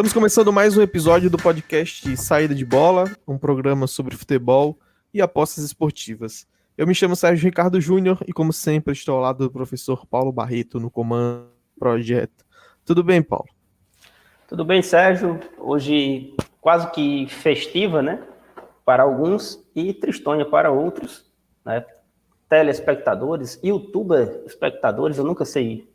Estamos começando mais um episódio do podcast Saída de Bola, um programa sobre futebol e apostas esportivas. Eu me chamo Sérgio Ricardo Júnior e, como sempre, estou ao lado do professor Paulo Barreto no comando do projeto. Tudo bem, Paulo? Tudo bem, Sérgio. Hoje quase que festiva, né? Para alguns e tristonha para outros, né? Telespectadores, youtuber espectadores, eu nunca sei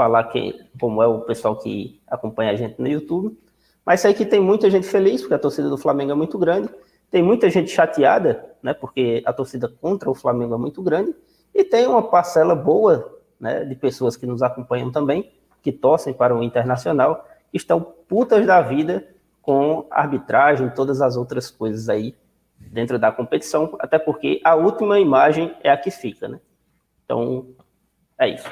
falar que, como é o pessoal que acompanha a gente no YouTube. Mas sei que tem muita gente feliz, porque a torcida do Flamengo é muito grande. Tem muita gente chateada, né, porque a torcida contra o Flamengo é muito grande. E tem uma parcela boa né, de pessoas que nos acompanham também, que torcem para o Internacional, que estão putas da vida com arbitragem e todas as outras coisas aí dentro da competição, até porque a última imagem é a que fica, né? Então, é isso.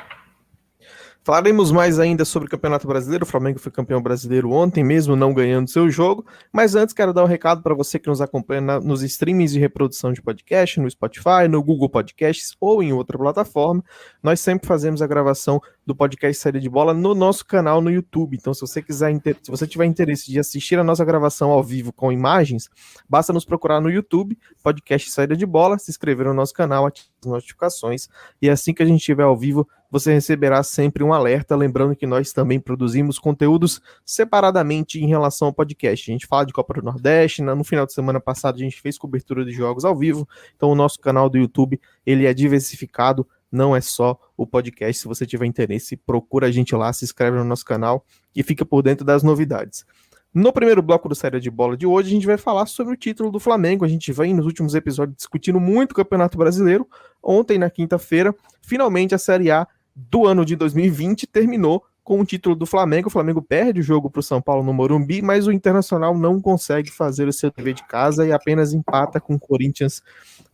Falaremos mais ainda sobre o Campeonato Brasileiro. O Flamengo foi campeão brasileiro ontem, mesmo não ganhando seu jogo. Mas antes, quero dar um recado para você que nos acompanha na, nos streamings de reprodução de podcast, no Spotify, no Google Podcasts ou em outra plataforma. Nós sempre fazemos a gravação do podcast Série de Bola no nosso canal no YouTube. Então, se você quiser, se você tiver interesse de assistir a nossa gravação ao vivo com imagens, basta nos procurar no YouTube, podcast Saída de Bola, se inscrever no nosso canal, ativar as notificações e assim que a gente estiver ao vivo, você receberá sempre um alerta, lembrando que nós também produzimos conteúdos separadamente em relação ao podcast. A gente fala de Copa do Nordeste, no final de semana passado a gente fez cobertura de jogos ao vivo, então o nosso canal do YouTube, ele é diversificado, não é só o podcast. Se você tiver interesse, procura a gente lá, se inscreve no nosso canal e fica por dentro das novidades. No primeiro bloco do Série de Bola de hoje, a gente vai falar sobre o título do Flamengo. A gente vem nos últimos episódios discutindo muito o Campeonato Brasileiro. Ontem, na quinta-feira, finalmente a Série A do ano de 2020 terminou com o título do Flamengo. O Flamengo perde o jogo para o São Paulo no Morumbi, mas o Internacional não consegue fazer o seu dever de casa e apenas empata com o Corinthians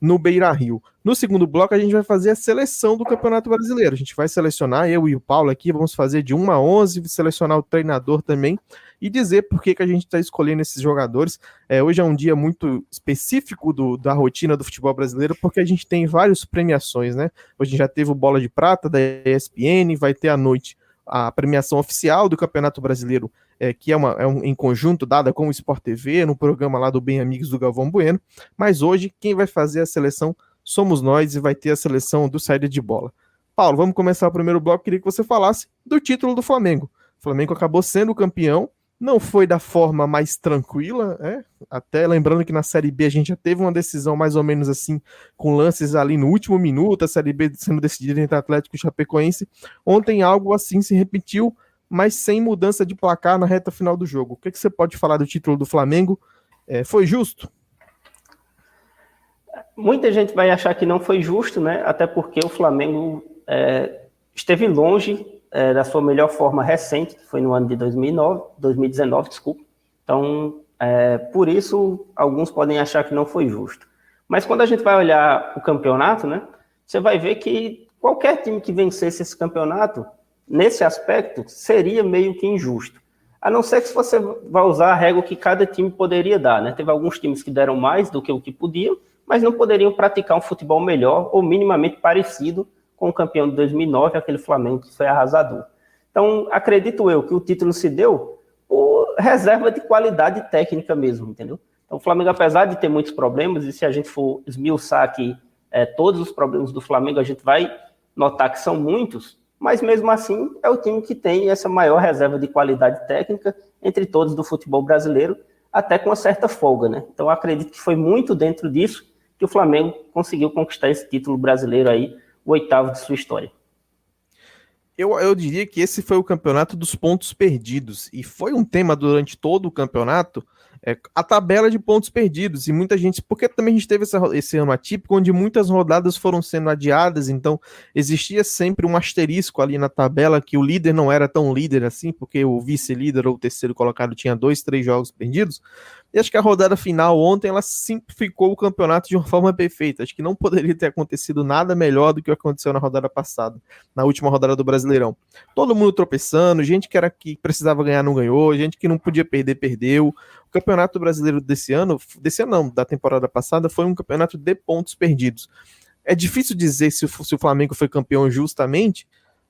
no Beira Rio. No segundo bloco, a gente vai fazer a seleção do Campeonato Brasileiro. A gente vai selecionar, eu e o Paulo aqui, vamos fazer de 1 a 11, selecionar o treinador também e dizer por que, que a gente está escolhendo esses jogadores. É, hoje é um dia muito específico do, da rotina do futebol brasileiro, porque a gente tem várias premiações, né? Hoje já teve o Bola de Prata da ESPN, vai ter à noite a premiação oficial do Campeonato Brasileiro, é, que é, uma, é um, em conjunto dada com o Sport TV, no programa lá do Bem Amigos do Galvão Bueno. Mas hoje, quem vai fazer a seleção somos nós e vai ter a seleção do saída de bola. Paulo, vamos começar o primeiro bloco. Queria que você falasse do título do Flamengo. O Flamengo acabou sendo campeão não foi da forma mais tranquila, né? Até lembrando que na Série B a gente já teve uma decisão mais ou menos assim, com lances ali no último minuto, a Série B sendo decidida entre Atlético e Chapecoense. Ontem algo assim se repetiu, mas sem mudança de placar na reta final do jogo. O que, que você pode falar do título do Flamengo? É, foi justo? Muita gente vai achar que não foi justo, né? Até porque o Flamengo é, esteve longe é, da sua melhor forma recente, que foi no ano de 2009, 2019, desculpa. Então, é, por isso, alguns podem achar que não foi justo. Mas quando a gente vai olhar o campeonato, né, você vai ver que qualquer time que vencesse esse campeonato, nesse aspecto, seria meio que injusto. A não ser que você vai usar a régua que cada time poderia dar. Né? Teve alguns times que deram mais do que o que podiam, mas não poderiam praticar um futebol melhor ou minimamente parecido com o campeão de 2009, aquele Flamengo que foi arrasador. Então, acredito eu que o título se deu por reserva de qualidade técnica mesmo, entendeu? Então, o Flamengo, apesar de ter muitos problemas, e se a gente for esmiuçar aqui é, todos os problemas do Flamengo, a gente vai notar que são muitos, mas mesmo assim é o time que tem essa maior reserva de qualidade técnica entre todos do futebol brasileiro, até com uma certa folga, né? Então, acredito que foi muito dentro disso que o Flamengo conseguiu conquistar esse título brasileiro aí o oitavo de sua história. Eu, eu diria que esse foi o campeonato dos pontos perdidos. E foi um tema durante todo o campeonato é, a tabela de pontos perdidos. E muita gente. Porque também a gente teve essa, esse ano atípico, onde muitas rodadas foram sendo adiadas, então existia sempre um asterisco ali na tabela que o líder não era tão líder assim, porque o vice-líder ou o terceiro colocado tinha dois, três jogos perdidos. E acho que a rodada final ontem ela simplificou o campeonato de uma forma perfeita. Acho que não poderia ter acontecido nada melhor do que aconteceu na rodada passada, na última rodada do Brasileirão. Todo mundo tropeçando, gente que era que precisava ganhar não ganhou, gente que não podia perder perdeu. O campeonato brasileiro desse ano, desse ano não, da temporada passada, foi um campeonato de pontos perdidos. É difícil dizer se, o Flamengo foi campeão justamente,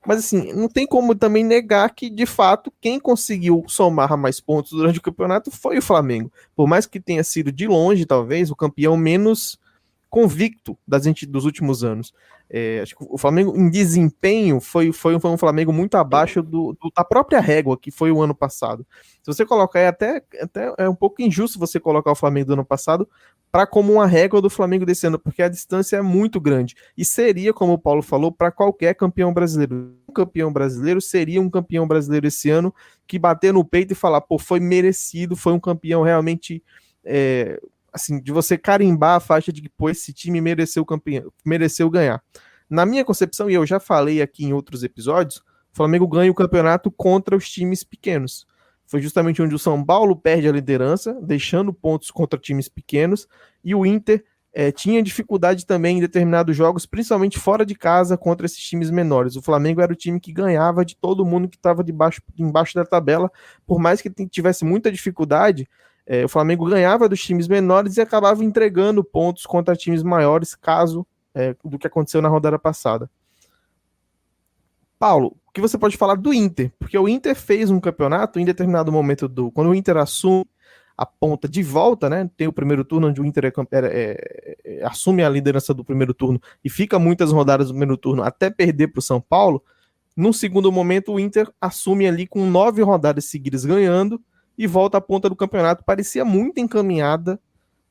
Mas assim, não tem como também negar que, de fato, quem conseguiu somar mais pontos durante o campeonato foi o Flamengo. Por mais que tenha sido de longe, talvez, o campeão menos convicto das, dos últimos anos. É, acho que o Flamengo, em desempenho, foi, foi, foi um Flamengo muito abaixo do, do, da própria régua que foi o ano passado. Se você colocar, é até, até é um pouco injusto você colocar o Flamengo do ano passado para como uma régua do Flamengo desse ano, porque a distância é muito grande. E seria, como o Paulo falou, para qualquer campeão brasileiro. Um campeão brasileiro seria um campeão brasileiro esse ano que bater no peito e falar, pô, foi merecido, foi um campeão realmente. É, assim, de você carimbar a faixa de que, pô, esse time mereceu campeão, mereceu ganhar. Na minha concepção, e eu já falei aqui em outros episódios, o Flamengo ganha o campeonato contra os times pequenos. Foi justamente onde o São Paulo perde a liderança, deixando pontos contra times pequenos, e o Inter é, tinha dificuldade também em determinados jogos, principalmente fora de casa, contra esses times menores. O Flamengo era o time que ganhava de todo mundo que estava embaixo da tabela, por mais que tivesse muita dificuldade, é, o Flamengo ganhava dos times menores e acabava entregando pontos contra times maiores, caso é, do que aconteceu na rodada passada. Paulo, o que você pode falar do Inter? Porque o Inter fez um campeonato em determinado momento do. Quando o Inter assume a ponta de volta, né? Tem o primeiro turno onde o Inter é, é, é, assume a liderança do primeiro turno e fica muitas rodadas do primeiro turno até perder para o São Paulo. No segundo momento, o Inter assume ali com nove rodadas seguidas ganhando e volta à ponta do campeonato. Parecia muito encaminhada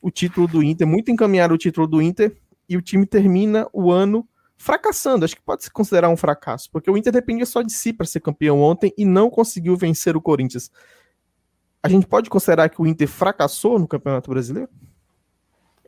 o título do Inter, muito encaminhado o título do Inter, e o time termina o ano fracassando. Acho que pode se considerar um fracasso, porque o Inter dependia só de si para ser campeão ontem e não conseguiu vencer o Corinthians. A gente pode considerar que o Inter fracassou no Campeonato Brasileiro?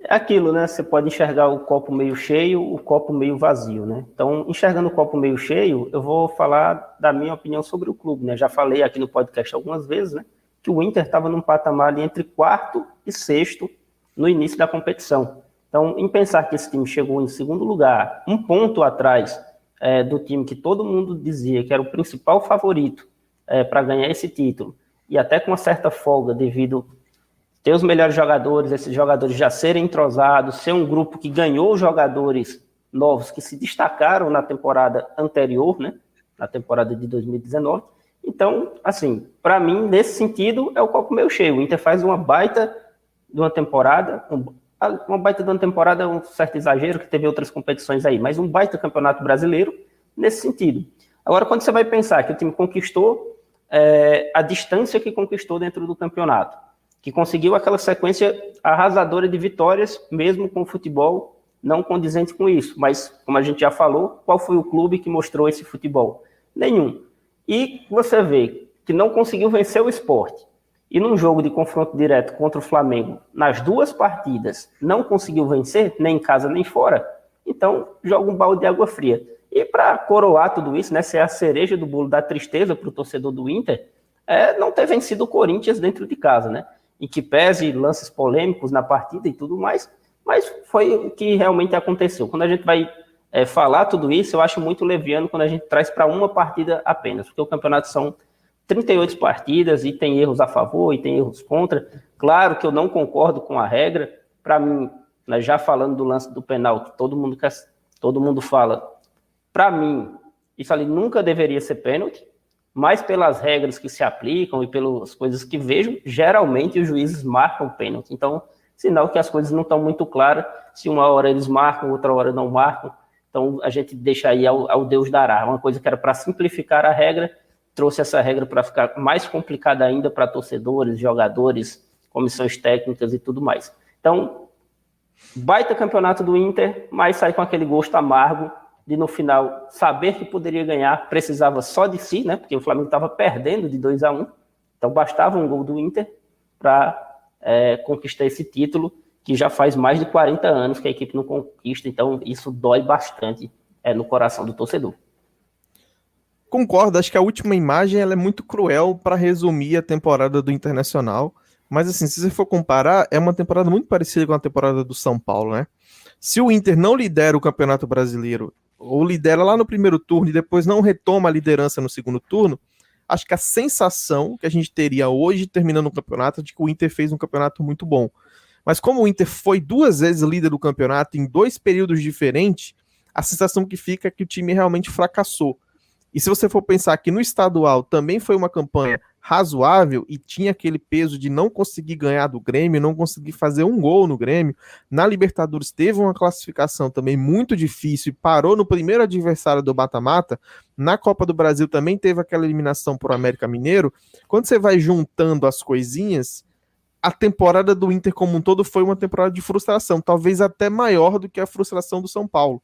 É aquilo, né? Você pode enxergar o copo meio cheio, o copo meio vazio, né? Então, enxergando o copo meio cheio, eu vou falar da minha opinião sobre o clube, né? Já falei aqui no podcast algumas vezes, né? Que o Inter estava num patamar ali entre quarto e sexto no início da competição. Então, em pensar que esse time chegou em segundo lugar, um ponto atrás é, do time que todo mundo dizia que era o principal favorito é, para ganhar esse título, e até com uma certa folga devido ter os melhores jogadores, esses jogadores já serem entrosados, ser um grupo que ganhou jogadores novos que se destacaram na temporada anterior, né, na temporada de 2019, então, assim, para mim, nesse sentido, é o copo meio cheio. O Inter faz uma baita de uma temporada, uma baita de uma temporada é um certo exagero, que teve outras competições aí, mas um baita campeonato brasileiro nesse sentido. Agora, quando você vai pensar que o time conquistou é, a distância que conquistou dentro do campeonato, que conseguiu aquela sequência arrasadora de vitórias, mesmo com o futebol não condizente com isso. Mas, como a gente já falou, qual foi o clube que mostrou esse futebol? Nenhum e você vê que não conseguiu vencer o esporte, e num jogo de confronto direto contra o Flamengo, nas duas partidas, não conseguiu vencer, nem em casa nem fora, então joga um balde de água fria. E para coroar tudo isso, né, ser a cereja do bolo da tristeza para o torcedor do Inter, é não ter vencido o Corinthians dentro de casa, né? Em que pese lances polêmicos na partida e tudo mais, mas foi o que realmente aconteceu. Quando a gente vai é, falar tudo isso, eu acho muito leviano quando a gente traz para uma partida apenas, porque o campeonato são 38 partidas e tem erros a favor e tem erros contra. Claro que eu não concordo com a regra. Para mim, né, já falando do lance do penal, que todo mundo, quer, todo mundo fala, para mim, isso ali nunca deveria ser pênalti, mas pelas regras que se aplicam e pelas coisas que vejo, geralmente os juízes marcam pênalti. Então, sinal que as coisas não estão muito claras, se uma hora eles marcam, outra hora não marcam. Então a gente deixa aí ao, ao Deus dará. Uma coisa que era para simplificar a regra, trouxe essa regra para ficar mais complicada ainda para torcedores, jogadores, comissões técnicas e tudo mais. Então, baita campeonato do Inter, mas sai com aquele gosto amargo de no final saber que poderia ganhar, precisava só de si, né? Porque o Flamengo estava perdendo de 2 a 1 um, então bastava um gol do Inter para é, conquistar esse título que já faz mais de 40 anos que a equipe não conquista, então isso dói bastante é, no coração do torcedor. Concordo, acho que a última imagem ela é muito cruel para resumir a temporada do Internacional, mas assim, se você for comparar, é uma temporada muito parecida com a temporada do São Paulo, né? Se o Inter não lidera o Campeonato Brasileiro, ou lidera lá no primeiro turno e depois não retoma a liderança no segundo turno, acho que a sensação que a gente teria hoje, terminando o campeonato, é de que o Inter fez um campeonato muito bom. Mas como o Inter foi duas vezes líder do campeonato em dois períodos diferentes, a sensação que fica é que o time realmente fracassou. E se você for pensar que no estadual também foi uma campanha razoável e tinha aquele peso de não conseguir ganhar do Grêmio, não conseguir fazer um gol no Grêmio, na Libertadores teve uma classificação também muito difícil e parou no primeiro adversário do mata-mata. Na Copa do Brasil também teve aquela eliminação por América Mineiro. Quando você vai juntando as coisinhas, a temporada do Inter como um todo foi uma temporada de frustração, talvez até maior do que a frustração do São Paulo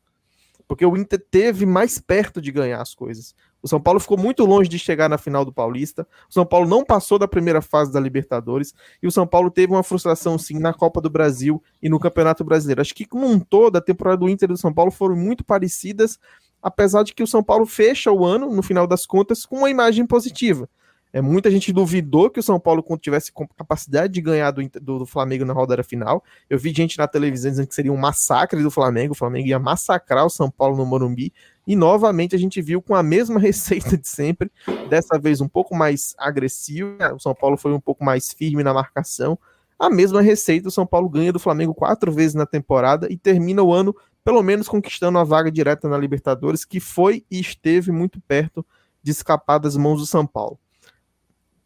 porque o Inter teve mais perto de ganhar as coisas. O São Paulo ficou muito longe de chegar na final do Paulista. O São Paulo não passou da primeira fase da Libertadores. E o São Paulo teve uma frustração, sim, na Copa do Brasil e no Campeonato Brasileiro. Acho que, como um todo, a temporada do Inter e do São Paulo foram muito parecidas, apesar de que o São Paulo fecha o ano, no final das contas, com uma imagem positiva. É, muita gente duvidou que o São Paulo tivesse capacidade de ganhar do, do, do, Flamengo na rodada final. Eu vi gente na televisão dizendo que seria um massacre do Flamengo. O Flamengo ia massacrar o São Paulo no Morumbi. E novamente a gente viu com a mesma receita de sempre, dessa vez um pouco mais agressivo. O São Paulo foi um pouco mais firme na marcação. A mesma receita, o São Paulo ganha do Flamengo quatro vezes na temporada e termina o ano, pelo menos, conquistando a vaga direta na Libertadores, que foi e esteve muito perto de escapar das mãos do São Paulo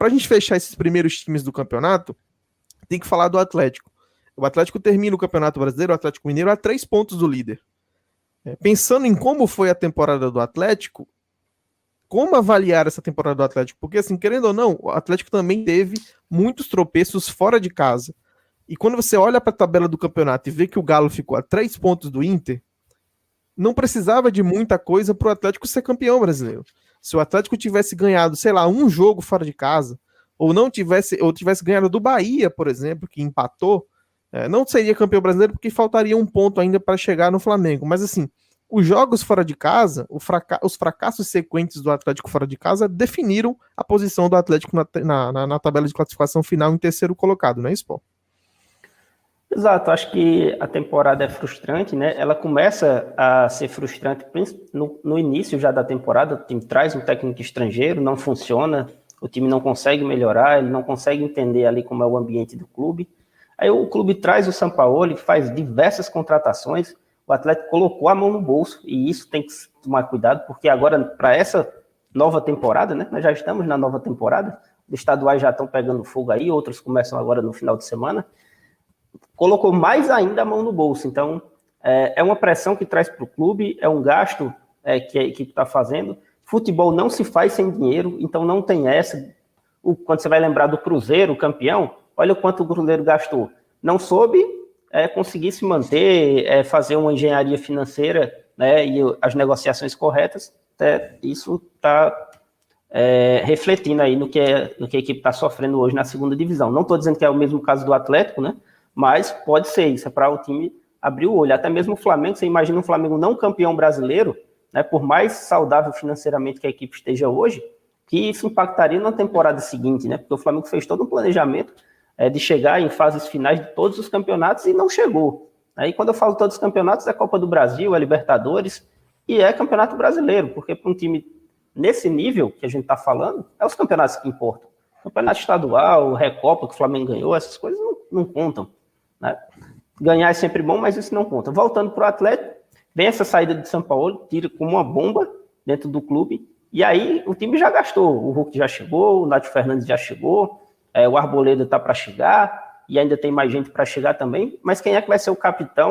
para a gente fechar esses primeiros times do campeonato, tem que falar do Atlético. O Atlético termina o Campeonato Brasileiro, o Atlético Mineiro, a três pontos do líder. É, pensando em como foi a temporada do Atlético, como avaliar essa temporada do Atlético? Porque, assim, querendo ou não, o Atlético também teve muitos tropeços fora de casa. E quando você olha para a tabela do campeonato e vê que o Galo ficou a três pontos do Inter, não precisava de muita coisa para o Atlético ser campeão brasileiro. Se o Atlético tivesse ganhado, sei lá, um jogo fora de casa, ou não tivesse, ou tivesse ganhado do Bahia, por exemplo, que empatou, é, não seria campeão brasileiro porque faltaria um ponto ainda para chegar no Flamengo. Mas assim, os jogos fora de casa, fraca os fracassos sequentes do Atlético fora de casa definiram a posição do Atlético na, na, na tabela de classificação final em terceiro colocado, não é isso, Paulo? Exato, acho que a temporada é frustrante, né? Ela começa a ser frustrante no, no, início já da temporada. O time traz um técnico estrangeiro, não funciona, o time não consegue melhorar, ele não consegue entender ali como é o ambiente do clube. Aí o clube traz o Sampaoli, faz diversas contratações. O Atlético colocou a mão no bolso e isso tem que tomar cuidado, porque agora, para essa nova temporada, né? Nós já estamos na nova temporada, os estaduais já estão pegando fogo aí, outros começam agora no final de semana colocou mais ainda a mão no bolso. Então, é, é uma pressão que traz para o clube, é um gasto é, que a equipe está fazendo. Futebol não se faz sem dinheiro, então não tem essa. O, quando você vai lembrar do Cruzeiro, campeão, olha o quanto o Cruzeiro gastou. Não soube é, conseguir se manter, é, fazer uma engenharia financeira né, e as negociações corretas. É, isso está é, refletindo aí no que, é, no que a equipe está sofrendo hoje na segunda divisão. Não estou dizendo que é o mesmo caso do Atlético, né? Mas pode ser, isso é para o time abrir o olho. Até mesmo o Flamengo, você imagina um Flamengo não campeão brasileiro, né, por mais saudável financeiramente que a equipe esteja hoje, que isso impactaria na temporada seguinte, né? Porque o Flamengo fez todo um planejamento é, de chegar em fases finais de todos os campeonatos e não chegou. Aí quando eu falo todos os campeonatos, é Copa do Brasil, é Libertadores e é Campeonato Brasileiro, porque para um time nesse nível que a gente está falando, é os campeonatos que importam. Campeonato estadual, Recopa que o Flamengo ganhou, essas coisas não, não contam. Né? Ganhar é sempre bom, mas isso não conta. Voltando para o Atlético, vem essa saída de São Paulo, tira como uma bomba dentro do clube, e aí o time já gastou. O Hulk já chegou, o Nath Fernandes já chegou, é, o Arboleda está para chegar, e ainda tem mais gente para chegar também. Mas quem é que vai ser o capitão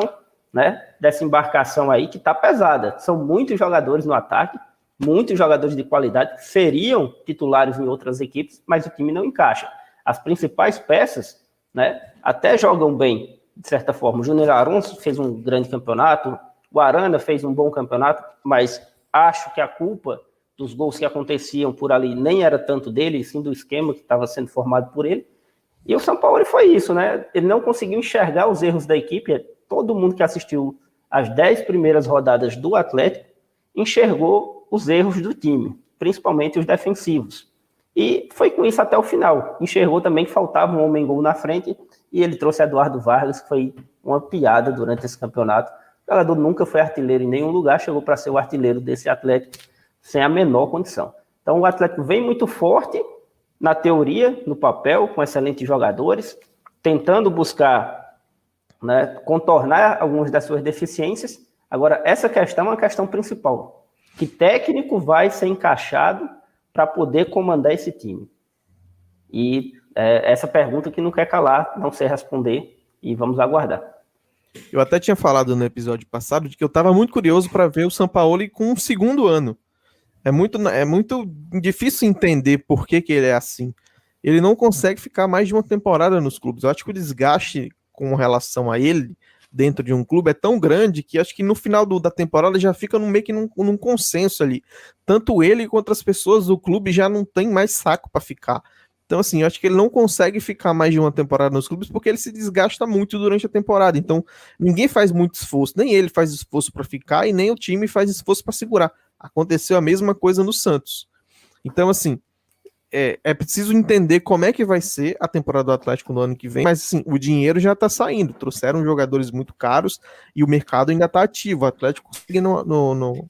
né, dessa embarcação aí que está pesada? São muitos jogadores no ataque, muitos jogadores de qualidade que seriam titulares em outras equipes, mas o time não encaixa. As principais peças né, até jogam bem, de certa forma. O Júnior Aronso fez um grande campeonato, o Arana fez um bom campeonato, mas acho que a culpa dos gols que aconteciam por ali nem era tanto dele, sim do esquema que estava sendo formado por ele. E o São Paulo foi isso, né? Ele não conseguiu enxergar os erros da equipe. Todo mundo que assistiu as dez primeiras rodadas do Atlético enxergou os erros do time, principalmente os defensivos. E foi com isso até o final. Enxergou também que faltava um homem-gol na frente e ele trouxe Eduardo Vargas, que foi uma piada durante esse campeonato. O jogador nunca foi artilheiro em nenhum lugar, chegou para ser o artilheiro desse Atlético sem a menor condição. Então o Atlético vem muito forte na teoria, no papel, com excelentes jogadores, tentando buscar né, contornar algumas das suas deficiências. Agora, essa questão é uma questão principal. Que técnico vai ser encaixado para poder comandar esse time? E é, essa pergunta que não quer calar, não sei responder, e vamos aguardar. Eu até tinha falado no episódio passado de que eu estava muito curioso para ver o Sampaoli com um segundo ano. É muito, é muito difícil entender por que, que ele é assim. Ele não consegue ficar mais de uma temporada nos clubes. Eu acho que o desgaste com relação a ele dentro de um clube é tão grande que acho que no final do, da temporada já fica no meio que num, num, consenso ali. Tanto ele quanto as pessoas do clube já não tem mais saco para ficar. Então, assim, eu acho que ele não consegue ficar mais de uma temporada nos clubes porque ele se desgasta muito durante a temporada. Então, ninguém faz muito esforço, nem ele faz esforço para ficar e nem o time faz esforço para segurar. Aconteceu a mesma coisa no Santos. Então, assim, é, é, preciso entender como é que vai ser a temporada do Atlético no ano que vem, mas assim, o dinheiro já está saindo. Trouxeram jogadores muito caros e o mercado ainda está ativo. O Atlético segue no, no, no,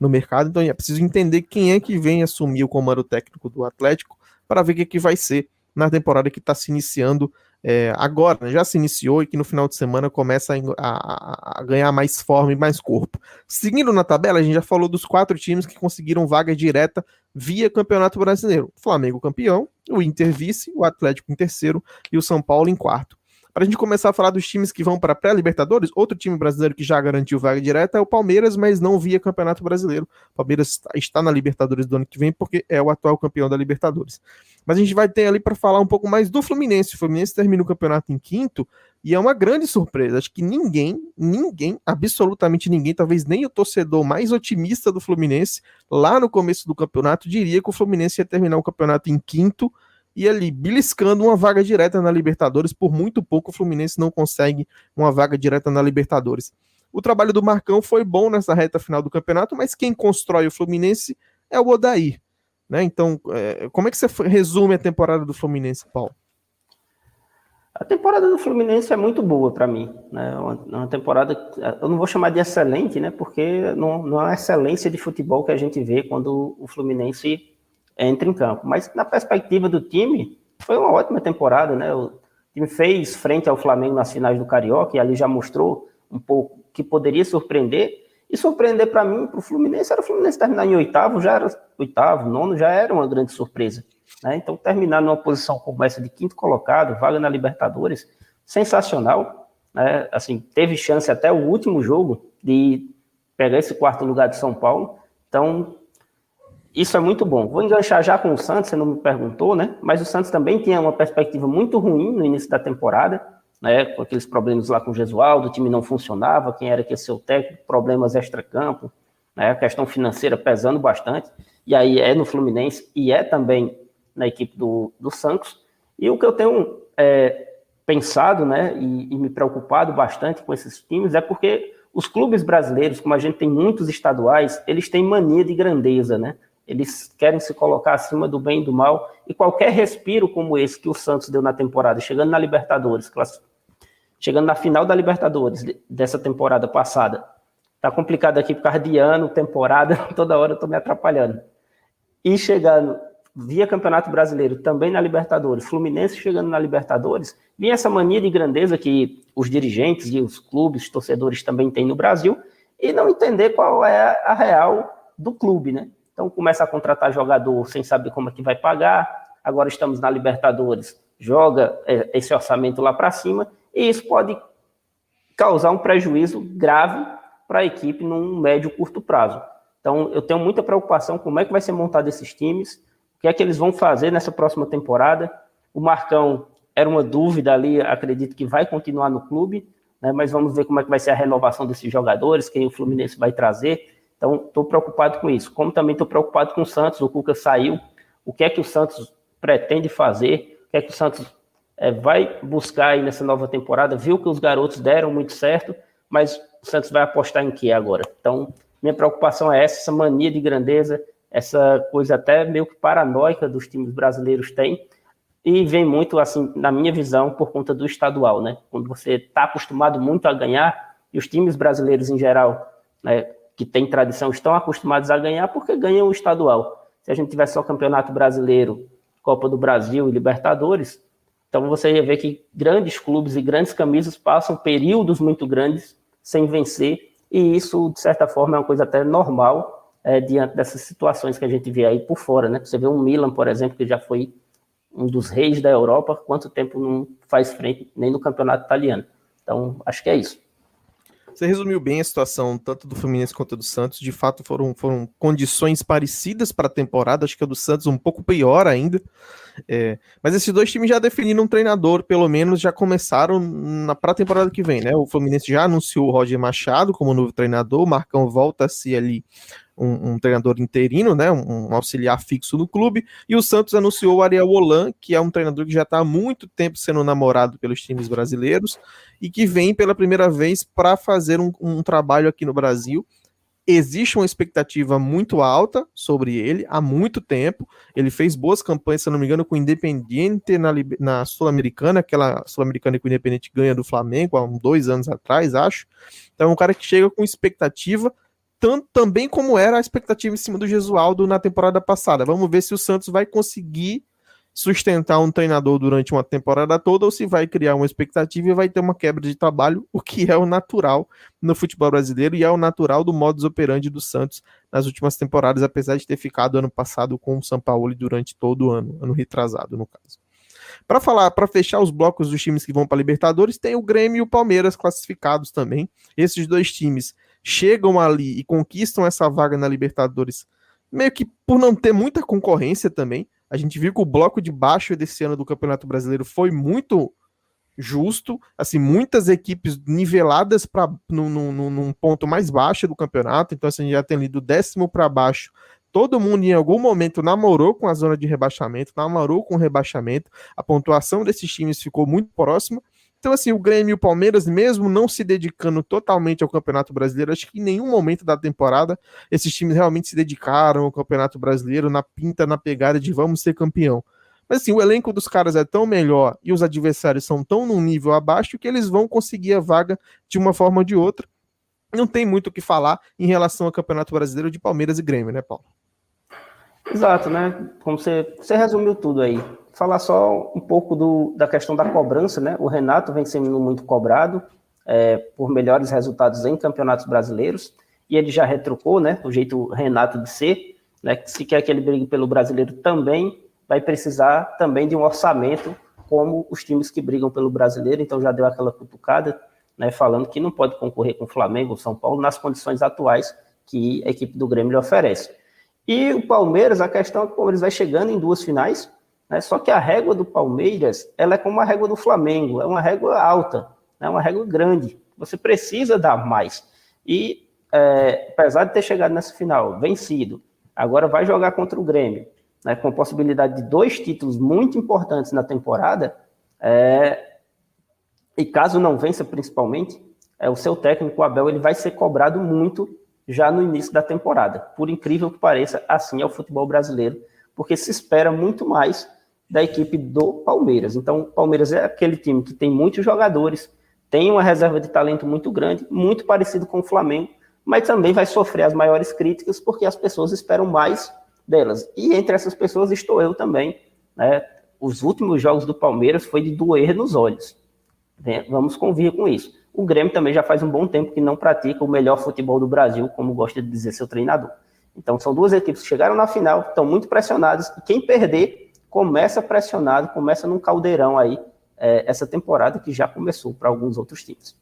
no mercado, então é preciso entender quem é que vem assumir o comando técnico do Atlético para ver o que, que vai ser na temporada que está se iniciando é, agora, né? já se iniciou e que no final de semana começa a, a, a, ganhar mais forma e mais corpo. Seguindo na tabela, a gente já falou dos quatro times que conseguiram vaga direta via Campeonato Brasileiro: Flamengo campeão, o Inter vice, o Atlético em terceiro e o São Paulo em quarto. Para a gente começar a falar dos times que vão para pré-Libertadores, outro time brasileiro que já garantiu vaga direta é o Palmeiras, mas não via Campeonato Brasileiro. O Palmeiras está na Libertadores do ano que vem porque é o atual campeão da Libertadores. Mas a gente vai ter ali para falar um pouco mais do Fluminense. O Fluminense termina o campeonato em quinto e é uma grande surpresa. Acho que ninguém, ninguém, absolutamente ninguém, talvez nem o torcedor mais otimista do Fluminense, lá no começo do campeonato, diria que o Fluminense ia terminar o campeonato em quinto e ali beliscando uma vaga direta na Libertadores. Por muito pouco o Fluminense não consegue uma vaga direta na Libertadores. O trabalho do Marcão foi bom nessa reta final do campeonato, mas quem constrói o Fluminense é o Odair. Né? Então, é, como é que você resume a temporada do Fluminense, Paulo? A temporada do Fluminense é muito boa para mim. Né? Uma, uma, temporada, eu não vou chamar de excelente, né? porque não, não é uma excelência de futebol que a gente vê quando o Fluminense entra em campo. Mas na perspectiva do time, foi uma ótima temporada, né? O time fez frente ao Flamengo nas finais do Carioca e ali já mostrou um pouco que poderia surpreender. E surpreender para mim, para o Fluminense, era o Fluminense terminar em oitavo, já era oitavo, nono, já era uma grande surpresa. Né? Então, terminar numa posição como essa de quinto colocado, vaga na Libertadores, sensacional. Né? Assim, teve chance até o último jogo de pegar esse quarto lugar de São Paulo. Então, isso é muito bom. Vou enganchar já com o Santos, você não me perguntou, né? Mas o Santos também tinha uma perspectiva muito ruim no início da temporada, né? Com aqueles problemas lá com o Gesualdo, o time não funcionava, quem era que ia ser o técnico, problemas extra-campo, né? A questão financeira pesando bastante. E aí é no Fluminense e é também na equipe do, do Santos. E o que eu tenho é, pensado, né? E, e me preocupado bastante com esses times é porque os clubes brasileiros, como a gente tem muitos estaduais, eles têm mania de grandeza, né? Eles querem se colocar acima do bem e do mal. E qualquer respiro como esse que o Santos deu na temporada, chegando na Libertadores, chegando na final da Libertadores dessa temporada passada, tá complicado aqui por causa de ano, temporada, toda hora eu tô me atrapalhando. E chegando via Campeonato Brasileiro, também na Libertadores, Fluminense chegando na Libertadores, vinha essa mania de grandeza que os dirigentes e os clubes, torcedores também têm no Brasil, e não entender qual é a real do clube, né? Então começa a contratar jogador sem saber como é que vai pagar. Agora estamos na Libertadores, joga é, esse orçamento lá para cima e isso pode causar um prejuízo grave para a equipe num médio curto prazo. Então eu tenho muita preocupação com como é que vai ser montado esses times, o que é que eles vão fazer nessa próxima temporada. O Marcão era uma dúvida ali, acredito que vai continuar no clube, né, mas vamos ver como é que vai ser a renovação desses jogadores, quem o Fluminense vai trazer. Então, estou preocupado com isso. Como também estou preocupado com o Santos, o Cuca saiu. O que é que o Santos pretende fazer? O que é que o Santos é, vai buscar aí nessa nova temporada? Viu que os garotos deram muito certo, mas o Santos vai apostar em que agora? Então, minha preocupação é essa, essa mania de grandeza, essa coisa até meio que paranoica dos times brasileiros têm, e vem muito, assim, na minha visão, por conta do estadual, né? Quando você está acostumado muito a ganhar, e os times brasileiros em geral, né, que tem tradição estão acostumados a ganhar porque ganham o estadual. Se a gente tivesse só Campeonato Brasileiro, Copa do Brasil e Libertadores, então você ia ver que grandes clubes e grandes camisas passam períodos muito grandes sem vencer, e isso, de certa forma, é uma coisa até normal é, diante dessas situações que a gente vê aí por fora, né? Você vê um Milan, por exemplo, que já foi um dos reis da Europa, quanto tempo não faz frente nem no campeonato italiano. Então, acho que é isso. Você resumiu bem a situação, tanto do Fluminense quanto do Santos. De fato, foram, foram condições parecidas para a temporada. Acho que a do Santos um pouco pior ainda. É, mas esses dois times já definiram um treinador, pelo menos já começaram na para a temporada que vem, né? O Fluminense já anunciou o Roger Machado como novo treinador. O Marcão volta a ser ali um, um, treinador interino, né, um, um, auxiliar fixo no clube, e o Santos anunciou o Ariel Holan, que é um treinador que já está há muito tempo sendo namorado pelos times brasileiros e que vem pela primeira vez para fazer um, um trabalho aqui no Brasil. Existe uma expectativa muito alta sobre ele há muito tempo. Ele fez boas campanhas, se não me engano, com o Independiente na, na Sul-Americana, aquela Sul-Americana que o Independiente ganha do Flamengo há dois anos atrás, acho. Então é um cara que chega com expectativa tanto também como era a expectativa em cima do Gesualdo na temporada passada. Vamos ver se o Santos vai conseguir sustentar um treinador durante uma temporada toda ou se vai criar uma expectativa e vai ter uma quebra de trabalho, o que é o natural no futebol brasileiro e é o natural do modus operandi do Santos nas últimas temporadas, apesar de ter ficado ano passado com o São Paulo durante todo o ano, ano retrasado no caso. Para falar, para fechar os blocos dos times que vão para Libertadores, tem o Grêmio e o Palmeiras classificados também. Esses dois times chegam ali e conquistam essa vaga na Libertadores, meio que por não ter muita concorrência também. A gente viu que o bloco de baixo desse ano do Campeonato Brasileiro foi muito justo, assim, muitas equipes niveladas para num, ponto mais baixo do campeonato, então assim, já tem ali do décimo para baixo. Todo mundo em algum momento namorou com a zona de rebaixamento, namorou com o rebaixamento. A pontuação desses times ficou muito próxima então, assim, o Grêmio e o Palmeiras, mesmo não se dedicando totalmente ao Campeonato Brasileiro, acho que em nenhum momento da temporada esses times realmente se dedicaram ao Campeonato Brasileiro na pinta, na pegada de vamos ser campeão. Mas assim, o elenco dos caras é tão melhor e os adversários são tão num nível abaixo que eles vão conseguir a vaga de uma forma ou de outra. Não tem muito o que falar em relação ao Campeonato Brasileiro de Palmeiras e Grêmio, né, Paulo? Exato, né? Como você, você resumiu tudo aí falar só um pouco do, da questão da cobrança, né? O Renato vem sendo muito cobrado é, por melhores resultados em campeonatos brasileiros e ele já retrucou, né? O jeito Renato de ser, né? Se quer que ele brigue pelo brasileiro também vai precisar também de um orçamento como os times que brigam pelo brasileiro. Então já deu aquela cutucada, né? Falando que não pode concorrer com o Flamengo, São Paulo nas condições atuais que a equipe do Grêmio lhe oferece. E o Palmeiras, a questão é que o Palmeiras vai chegando em duas finais, né? Só que a régua do Palmeiras ela é como a régua do Flamengo, é uma régua alta, é né? uma régua grande. Você precisa dar mais. E é, apesar de ter chegado nessa final, vencido, agora vai jogar contra o Grêmio, né? com possibilidade de dois títulos muito importantes na temporada. É, e caso não vença, principalmente, é, o seu técnico, o Abel, ele vai ser cobrado muito já no início da temporada. Por incrível que pareça, assim é o futebol brasileiro, porque se espera muito mais da equipe do Palmeiras. Então, o Palmeiras é aquele time que tem muitos jogadores, tem uma reserva de talento muito grande, muito parecido com o Flamengo, mas também vai sofrer as maiores críticas porque as pessoas esperam mais delas. E entre essas pessoas estou eu também. Né? Os últimos jogos do Palmeiras foi de doer nos olhos. Vamos convir com isso. O Grêmio também já faz um bom tempo que não pratica o melhor futebol do Brasil, como gosta de dizer seu treinador. Então, são duas equipes que chegaram na final, estão muito pressionadas, e quem perder começa pressionado, começa num caldeirão aí é, essa temporada que já começou para alguns outros times.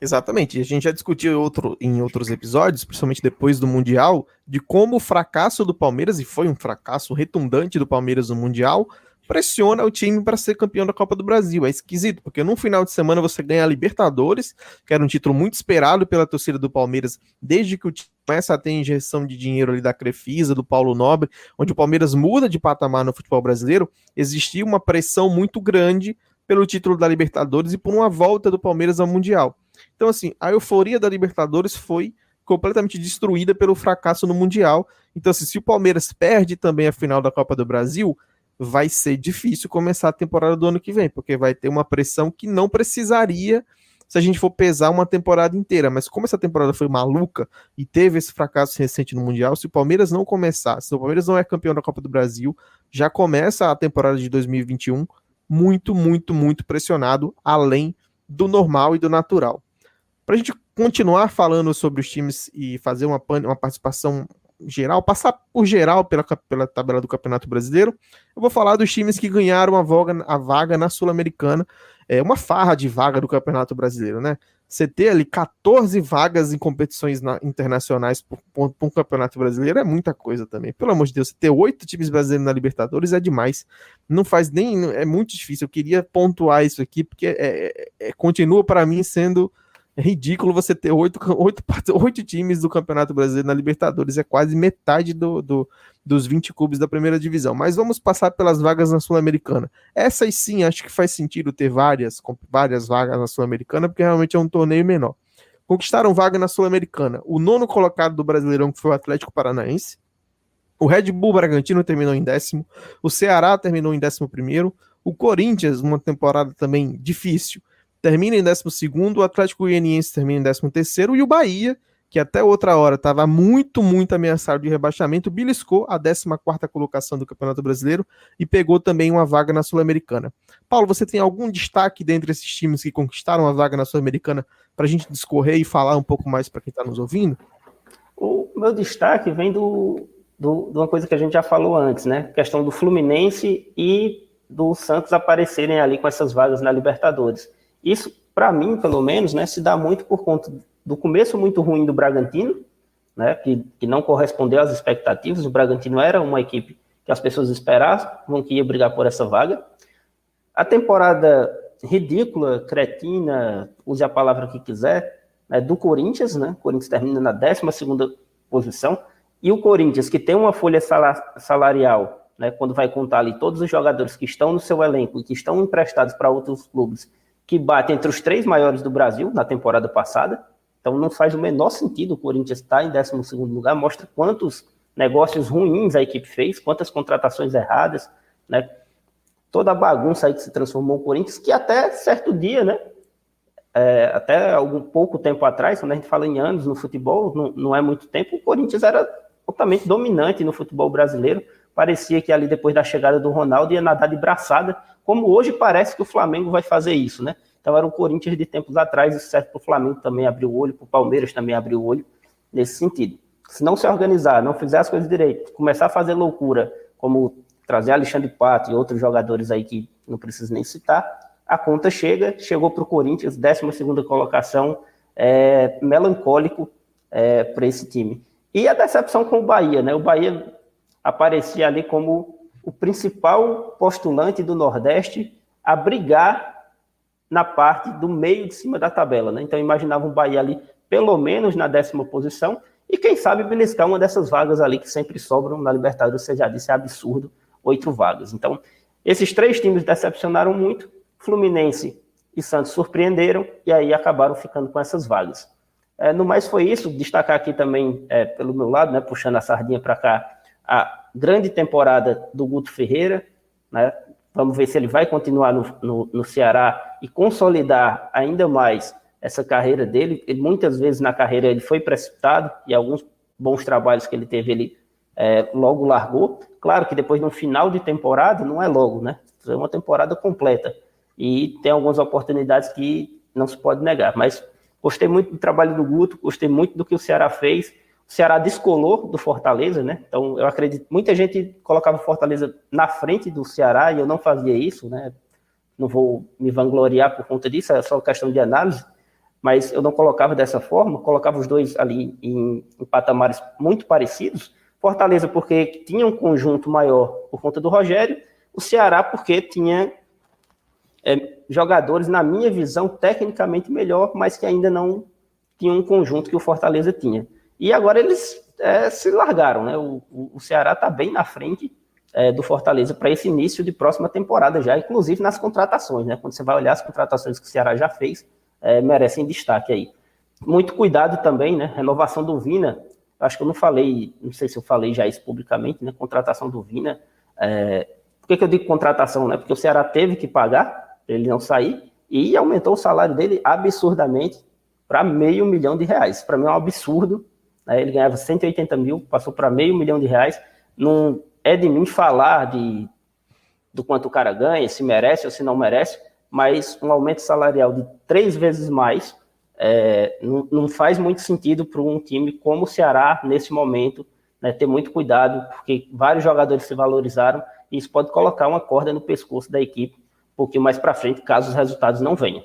Exatamente. A gente já discutiu outro, em outros episódios, principalmente depois do Mundial, de como o fracasso do Palmeiras, e foi um fracasso retundante do Palmeiras no Mundial, pressiona o time para ser campeão da Copa do Brasil. É esquisito, porque num final de semana você ganha a Libertadores, que era um título muito esperado pela torcida do Palmeiras, desde que o time começa a ter injeção de dinheiro ali da Crefisa, do Paulo Nobre, onde o Palmeiras muda de patamar no futebol brasileiro, existia uma pressão muito grande pelo título da Libertadores e por uma volta do Palmeiras ao Mundial. Então, assim, a euforia da Libertadores foi completamente destruída pelo fracasso no Mundial. Então, assim, se o Palmeiras perde também a final da Copa do Brasil, vai ser difícil começar a temporada do ano que vem, porque vai ter uma pressão que não precisaria se a gente for pesar uma temporada inteira. Mas como essa temporada foi maluca e teve esse fracasso recente no Mundial, se o Palmeiras não começar, se o Palmeiras não é campeão da Copa do Brasil, já começa a temporada de 2021 muito, muito, muito pressionado, além do normal e do natural. Para a gente continuar falando sobre os times e fazer uma, uma participação geral, passar por geral pela, pela tabela do Campeonato Brasileiro, eu vou falar dos times que ganharam a vaga, a vaga na Sul-Americana. É uma farra de vaga do Campeonato Brasileiro, né? Você ter ali 14 vagas em competições na, internacionais por, um campeonato brasileiro é muita coisa também. Pelo amor de Deus, você ter oito times brasileiros na Libertadores é demais. Não faz nem. É muito difícil. Eu queria pontuar isso aqui, porque é, é, é continua para mim sendo é ridículo você ter oito, oito, oito times do Campeonato Brasileiro na Libertadores, é quase metade do, do, dos 20 clubes da primeira divisão. Mas vamos passar pelas vagas na Sul-Americana. Essas sim, acho que faz sentido ter várias, várias vagas na Sul-Americana, porque realmente é um torneio menor. Conquistaram vaga na Sul-Americana. O nono colocado do Brasileirão, que foi o Atlético Paranaense. O Red Bull Bragantino terminou em décimo. O Ceará terminou em décimo primeiro. O Corinthians, uma temporada também difícil, termina em 12, o Atlético Goianiense termina em 13 e o Bahia, que até outra hora estava muito, muito ameaçado de rebaixamento, beliscou a 14 colocação do Campeonato Brasileiro e pegou também uma vaga na Sul-Americana. Paulo, você tem algum destaque dentre esses times que conquistaram a vaga na Sul-Americana para a gente discorrer e falar um pouco mais para quem está nos ouvindo? O meu destaque vem do, do, de uma coisa que a gente já falou antes, né? questão do Fluminense e do Santos aparecerem ali com essas vagas na Libertadores. Isso, para mim, pelo menos, né, se dá muito por conta do começo muito ruim do Bragantino, né, que, que não correspondeu às expectativas. O Bragantino era uma equipe que as pessoas esperavam que ia brigar por essa vaga. A temporada ridícula, cretina, use a palavra que quiser, né, do Corinthians, né? O Corinthians termina na 12 posição. E o Corinthians, que tem uma folha salarial, né, quando vai contar ali todos os jogadores que estão no seu elenco e que estão emprestados para outros clubes, que bate entre os três maiores do Brasil na temporada passada. Então não faz o menor sentido o Corinthians estar em 12 lugar, mostra quantos negócios ruins a equipe fez, quantas contratações erradas, né? Toda a bagunça aí que se transformou o Corinthians, que até certo dia, né? É, até algum pouco tempo atrás, quando a gente fala em anos no futebol, não, não é muito tempo, o Corinthians era totalmente dominante no futebol brasileiro. Parecia que ali depois da chegada do Ronaldo ia nadar de braçada como hoje parece que o Flamengo vai fazer isso, né? Então era o Corinthians de tempos atrás, isso serve para o Flamengo também abrir o olho, para o Palmeiras também abrir o olho, nesse sentido. Se não se organizar, não fizer as coisas direito, começar a fazer loucura, como trazer Alexandre Pato e outros jogadores aí que não preciso nem citar, a conta chega, chegou para o Corinthians, 12 colocação, é, melancólico é, para esse time. E a decepção com o Bahia, né? O Bahia aparecia ali como o principal postulante do Nordeste a brigar na parte do meio de cima da tabela. Né? Então, imaginava o Bahia ali, pelo menos na décima posição, e quem sabe beliscar uma dessas vagas ali que sempre sobram na Libertadores, você já disse, é absurdo, oito vagas. Então, esses três times decepcionaram muito, Fluminense e Santos surpreenderam, e aí acabaram ficando com essas vagas. É, no mais foi isso, destacar aqui também, é, pelo meu lado, né, puxando a sardinha para cá, a grande temporada do Guto Ferreira, né? Vamos ver se ele vai continuar no, no, no, Ceará e consolidar ainda mais essa carreira dele. Ele, muitas vezes na carreira ele foi precipitado e alguns bons trabalhos que ele teve ele é, logo largou. Claro que depois no final de temporada não é logo, né? É uma temporada completa e tem algumas oportunidades que não se pode negar. Mas gostei muito do trabalho do Guto, gostei muito do que o Ceará fez Ceará descolou do Fortaleza, né? Então, eu acredito, muita gente colocava o Fortaleza na frente do Ceará e eu não fazia isso, né? Não vou me vangloriar por conta disso, é só questão de análise, mas eu não colocava dessa forma, colocava os dois ali em, em patamares muito parecidos. Fortaleza porque tinha um conjunto maior por conta do Rogério, o Ceará porque tinha é, jogadores, na minha visão, tecnicamente melhor, mas que ainda não tinham um conjunto que o Fortaleza tinha. E agora eles é, se largaram, né? O, o Ceará está bem na frente é, do Fortaleza para esse início de próxima temporada já, inclusive nas contratações, né? Quando você vai olhar as contratações que o Ceará já fez, é, merecem destaque aí. Muito cuidado também, né? Renovação do Vina. Acho que eu não falei, não sei se eu falei já isso publicamente, né? Contratação do Vina. É, por que, que eu digo contratação, né? Porque o Ceará teve que pagar ele não sair e aumentou o salário dele absurdamente para meio milhão de reais. Para mim é um absurdo né? Ele ganhava 180 mil, passou para meio milhão de reais. Não é de mim falar de, do quanto o cara ganha, se merece ou se não merece, mas um aumento salarial de três vezes mais é, não, não, faz muito sentido para um time como o Ceará, nesse momento, né, ter muito cuidado, porque vários jogadores se valorizaram e isso pode colocar uma corda no pescoço da equipe um pouquinho mais para frente, caso os resultados não venham.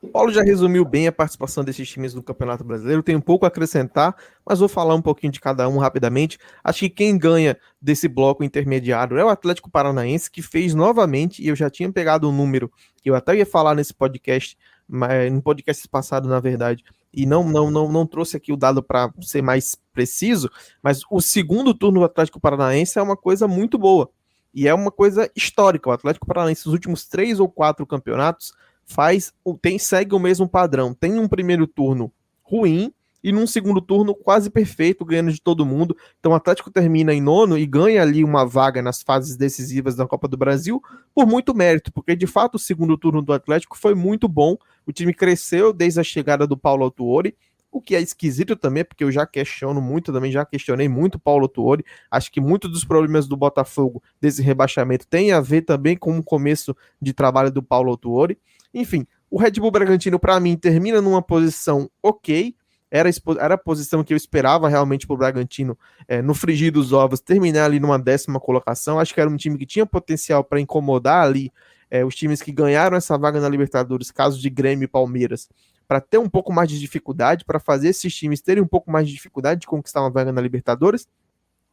O Paulo já resumiu bem a participação desses times no Campeonato Brasileiro, tem um pouco a acrescentar, mas vou falar um pouquinho de cada um rapidamente. Acho que quem ganha desse bloco intermediário é o Atlético Paranaense, que fez novamente, e eu já tinha pegado um número que eu até ia falar nesse podcast, mas, no podcast passado, na verdade, e não, não, não, não trouxe aqui o dado para ser mais preciso, mas o segundo turno do Atlético Paranaense é uma coisa muito boa. E é uma coisa histórica. O Atlético Paranaense, nos últimos três ou quatro campeonatos, faz tem segue o mesmo padrão. Tem um primeiro turno ruim e num segundo turno quase perfeito, ganhando de todo mundo. Então o Atlético termina em nono e ganha ali uma vaga nas fases decisivas da Copa do Brasil por muito mérito, porque de fato o segundo turno do Atlético foi muito bom. O time cresceu desde a chegada do Paulo Autuori, o que é esquisito também, porque eu já questiono muito também, já questionei muito Paulo Tuori. Acho que muitos dos problemas do Botafogo desse rebaixamento tem a ver também com o começo de trabalho do Paulo Tuori. Enfim, o Red Bull Bragantino, para mim, termina numa posição ok. Era, era a posição que eu esperava realmente para o Bragantino, é, no frigir dos ovos, terminar ali numa décima colocação. Acho que era um time que tinha potencial para incomodar ali é, os times que ganharam essa vaga na Libertadores, caso de Grêmio e Palmeiras, para ter um pouco mais de dificuldade, para fazer esses times terem um pouco mais de dificuldade de conquistar uma vaga na Libertadores.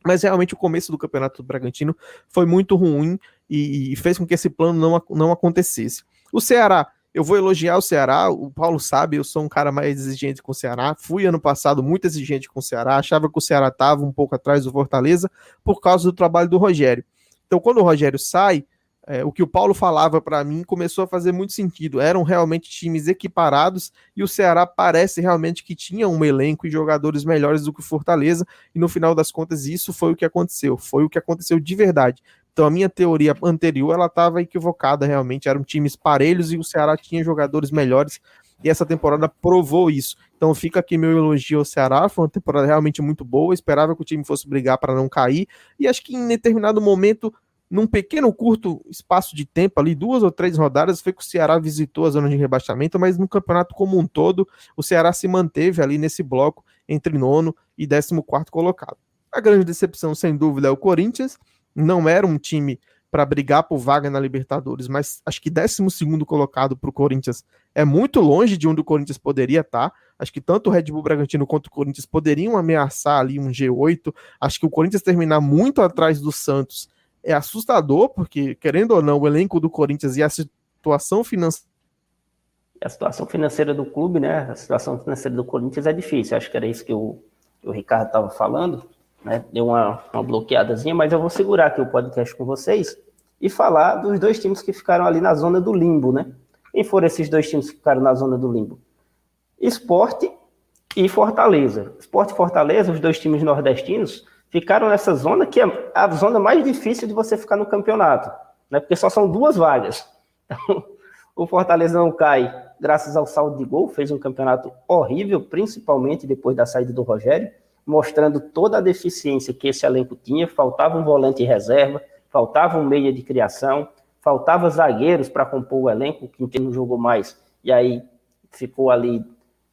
Mas realmente o começo do Campeonato do Bragantino foi muito ruim e, e fez com que esse plano não, não acontecesse. O Ceará, eu vou elogiar o Ceará, o Paulo sabe, eu sou um cara mais exigente com o Ceará. Fui ano passado muito exigente com o Ceará, achava que o Ceará estava um pouco atrás do Fortaleza por causa do trabalho do Rogério. Então, quando o Rogério sai, é, o que o Paulo falava para mim começou a fazer muito sentido. Eram realmente times equiparados e o Ceará parece realmente que tinha um elenco e jogadores melhores do que o Fortaleza. E no final das contas, isso foi o que aconteceu. Foi o que aconteceu de verdade. Então a minha teoria anterior ela estava equivocada realmente, eram times parelhos e o Ceará tinha jogadores melhores. E essa temporada provou isso. Então fica aqui meu elogio ao Ceará, foi uma temporada realmente muito boa, esperava que o time fosse brigar para não cair. E acho que em determinado momento num pequeno curto espaço de tempo ali, duas ou três rodadas, foi que o Ceará visitou a zona de rebaixamento, mas no campeonato como um todo, o Ceará se manteve ali nesse bloco entre nono e décimo quarto colocado. A grande decepção, sem dúvida, é o Corinthians, não era um time para brigar por vaga na Libertadores, mas acho que 12 colocado para o Corinthians é muito longe de onde o Corinthians poderia estar. Tá. Acho que tanto o Red Bull Bragantino quanto o Corinthians poderiam ameaçar ali um G8. Acho que o Corinthians terminar muito atrás do Santos é assustador, porque, querendo ou não, o elenco do Corinthians e a situação financeira. A situação financeira do clube, né? A situação financeira do Corinthians é difícil. Acho que era isso que o, que o Ricardo estava falando né? Deu uma, uma bloqueadazinha, mas eu vou segurar aqui o podcast com vocês e falar dos dois times que ficaram ali na zona do limbo, né? Quem foram esses dois times que ficaram na zona do limbo? Esporte e Fortaleza. Esporte e Fortaleza, os dois times nordestinos, ficaram nessa zona que é a zona mais difícil de você ficar no campeonato, né? Porque só são duas vagas. Então, o Fortaleza não cai graças ao saldo de gol, fez um campeonato horrível, principalmente depois da saída do Rogério mostrando toda a deficiência que esse elenco tinha. Faltava um volante reserva, faltava um meia de criação, faltava zagueiros para compor o elenco, que não jogou mais, e aí ficou ali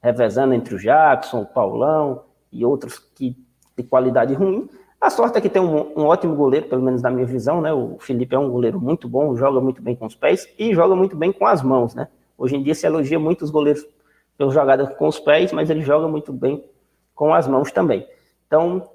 revezando entre o Jackson, o Paulão e outros que de qualidade ruim. A sorte é que tem um, um, ótimo goleiro, pelo menos na minha visão, né? O Felipe é um goleiro muito bom, joga muito bem com os pés e joga muito bem com as mãos, né? Hoje em dia se elogia muito os goleiros pela jogada com os pés, mas ele joga muito bem com as mãos também. Então,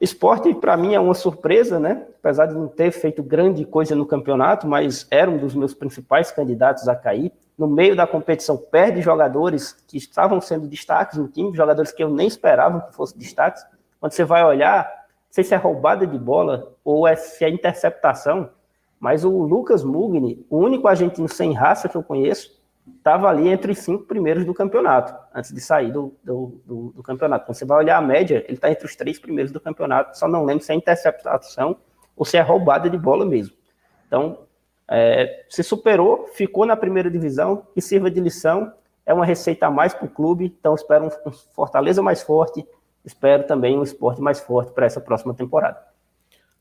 esporte para mim é uma surpresa, né? Apesar de não ter feito grande coisa no campeonato, mas era um dos meus principais candidatos a cair. No meio da competição, perde jogadores que estavam sendo destaques no time, jogadores que eu nem esperava que fossem destaques. Quando você vai olhar, não sei se é roubada de bola ou é, se é interceptação, mas o Lucas Mugni, o único argentino sem raça que eu conheço, estava ali entre os cinco primeiros do campeonato, antes de sair do, do, do, do campeonato. Quando você vai olhar a média, ele está entre os três primeiros do campeonato, só não lembro se é interceptação ou se é roubada de bola mesmo. Então, é, se superou, ficou na primeira divisão, que sirva de lição, é uma receita a mais para o clube, então espero um Fortaleza mais forte, espero também um esporte mais forte para essa próxima temporada.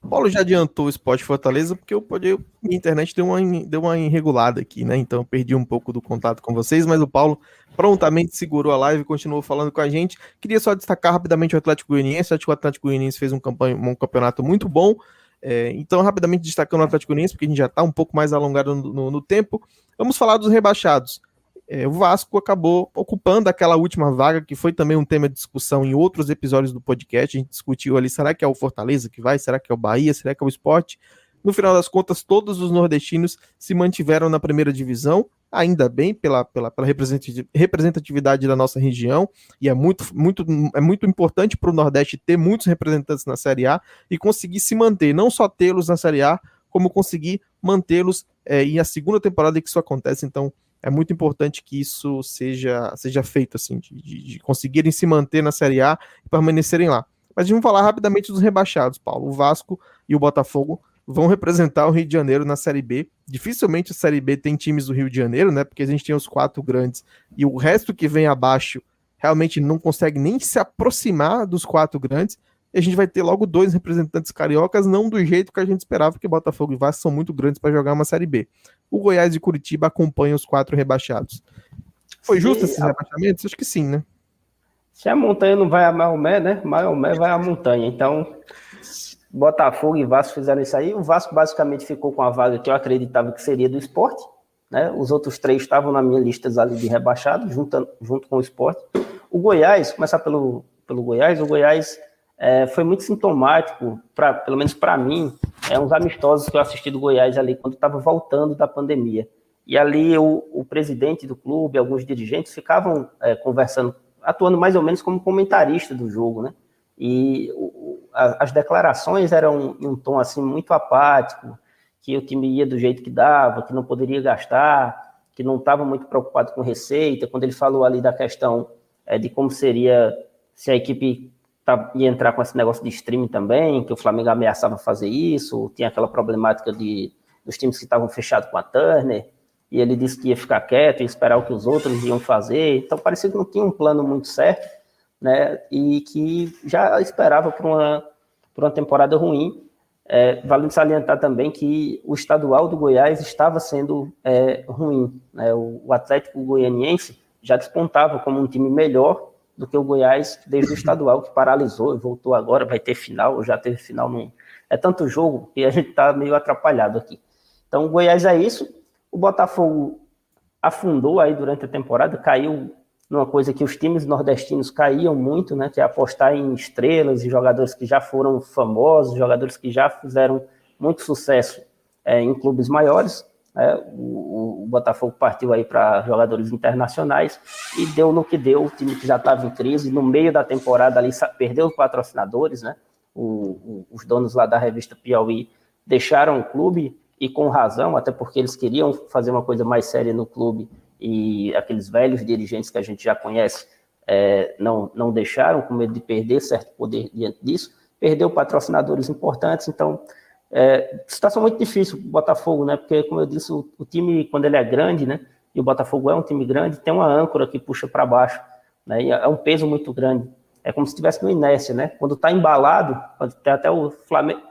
Paulo já adiantou o Esporte Fortaleza, porque eu pode, minha internet deu uma, deu uma enregulada aqui, né? Então eu perdi um pouco do contato com vocês, mas o Paulo prontamente segurou a live e continuou falando com a gente. Queria só destacar rapidamente o Atlético Goianiense. O Atlético Goianiense fez um, campanha, um campeonato muito bom. É, então, rapidamente destacando o Atlético Goianiense, porque a gente já está um pouco mais alongado no, no, no tempo. Vamos falar dos rebaixados é, o Vasco acabou ocupando aquela última vaga, que foi também um tema de discussão em outros episódios do podcast. A gente discutiu ali: será que é o Fortaleza que vai? Será que é o Bahia? Será que é o esporte? No final das contas, todos os nordestinos se mantiveram na primeira divisão, ainda bem pela, pela, pela representatividade da nossa região, e é muito, muito, é muito importante para o Nordeste ter muitos representantes na Série A e conseguir se manter, não só tê-los na Série A, como conseguir mantê-los é, em a segunda temporada que isso acontece. Então, é muito importante que isso seja, seja feito, assim, de, de, conseguirem se manter na Série A e permanecerem lá. Mas vamos falar rapidamente dos rebaixados, Paulo. O Vasco e o Botafogo vão representar o Rio de Janeiro na Série B. Dificilmente a Série B tem times do Rio de Janeiro, né? Porque a gente tem os quatro grandes e o resto que vem abaixo realmente não consegue nem se aproximar dos quatro grandes. E a gente vai ter logo dois representantes cariocas, não do jeito que a gente esperava, porque Botafogo e Vasco são muito grandes para jogar uma Série B o Goiás e Curitiba acompanham os quatro rebaixados. Foi justo esses a... rebaixamentos? Acho que sim, né? Se a montanha não vai a Maomé, né? Maomé vai a montanha. Então, Botafogo e Vasco fizeram isso aí. O Vasco basicamente ficou com a vaga que eu acreditava que seria do esporte. Né? Os outros três estavam na minha lista ali de rebaixados, junto, junto com o esporte. O Goiás, começar pelo, pelo Goiás, o Goiás é, foi muito sintomático, pra, pelo menos para mim, é uns amistosos que eu assisti do Goiás ali quando estava voltando da pandemia. E ali o, o, presidente do clube, alguns dirigentes ficavam é, conversando, atuando mais ou menos como comentarista do jogo, né? E o, a, as declarações eram em um tom assim muito apático, que o time ia do jeito que dava, que não poderia gastar, que não estava muito preocupado com receita. Quando ele falou ali da questão é, de como seria se a equipe tá, ia entrar com esse negócio de streaming também, que o Flamengo ameaçava fazer isso, tinha aquela problemática de, dos times que estavam fechados com a Turner, e ele disse que ia ficar quieto e esperar o que os outros iam fazer, então parecia que não tinha um plano muito certo, né, e que já esperava por uma, por uma temporada ruim, é, vale salientar também que o estadual do Goiás estava sendo é, ruim. Né? O, o Atlético Goianiense já despontava como um time melhor do que o Goiás desde o estadual, que paralisou e voltou agora, vai ter final, já teve final. Num... É tanto jogo que a gente está meio atrapalhado aqui. Então, o Goiás é isso. O Botafogo afundou aí durante a temporada, caiu numa coisa que os times nordestinos caíam muito, né? Que é apostar em estrelas e jogadores que já foram famosos, jogadores que já fizeram muito sucesso é, em clubes maiores. É, o, o, Botafogo partiu aí para jogadores internacionais e deu no que deu. O time que já estava em crise, no meio da temporada ali perdeu os patrocinadores, né? O, os donos lá da revista Piauí deixaram o clube e com razão, até porque eles queriam fazer uma coisa mais séria no clube e aqueles velhos dirigentes que a gente já conhece é, não, não deixaram, com medo de perder certo poder diante disso. Perdeu patrocinadores importantes, então é, situação muito difícil o Botafogo, né? Porque, como eu disse, o, o, time, quando ele é grande, né? E o Botafogo é um time grande, tem uma âncora que puxa para baixo, né? E é um peso muito grande. É como se estivesse no inércia, né? Quando está embalado, tem até o Flamengo,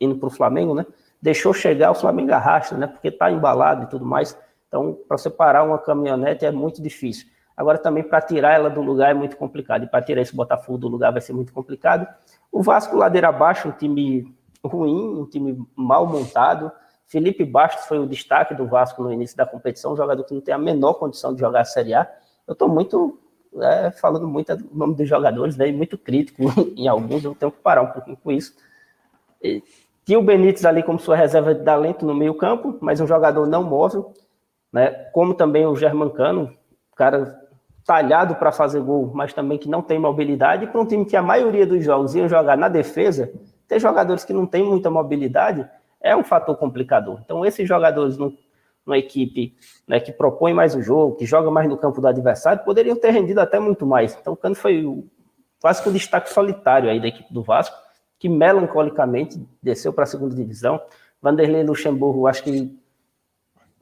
indo para o Flamengo, né? Deixou chegar, o Flamengo arrasta, né? Porque está embalado e tudo mais. Então, para separar uma caminhonete é muito difícil. Agora, também para tirar ela do lugar é muito complicado. E para tirar esse Botafogo do lugar vai ser muito complicado. O Vasco, ladeira abaixo, um time ruim, um time mal montado. Felipe Bastos foi o destaque do Vasco no início da competição, um jogador que não tem a menor condição de jogar a Série A. Eu estou muito é, falando muito do nome dos jogadores, né, e muito crítico em alguns, eu tenho que parar um pouquinho com isso. E, tinha o Benítez ali como sua reserva de talento no meio campo, mas um jogador não móvel, né, como também o Germancano, cara talhado para fazer gol, mas também que não tem mobilidade, para um time que a maioria dos jogos iam jogar na defesa, ter jogadores que não têm muita mobilidade é um fator complicador. Então, esses jogadores no, numa equipe né, que propõe mais o jogo, que joga mais no campo do adversário, poderiam ter rendido até muito mais. Então, o Cano foi quase que o destaque solitário aí da equipe do Vasco, que melancolicamente desceu para a segunda divisão. Vanderlei Luxemburgo, acho que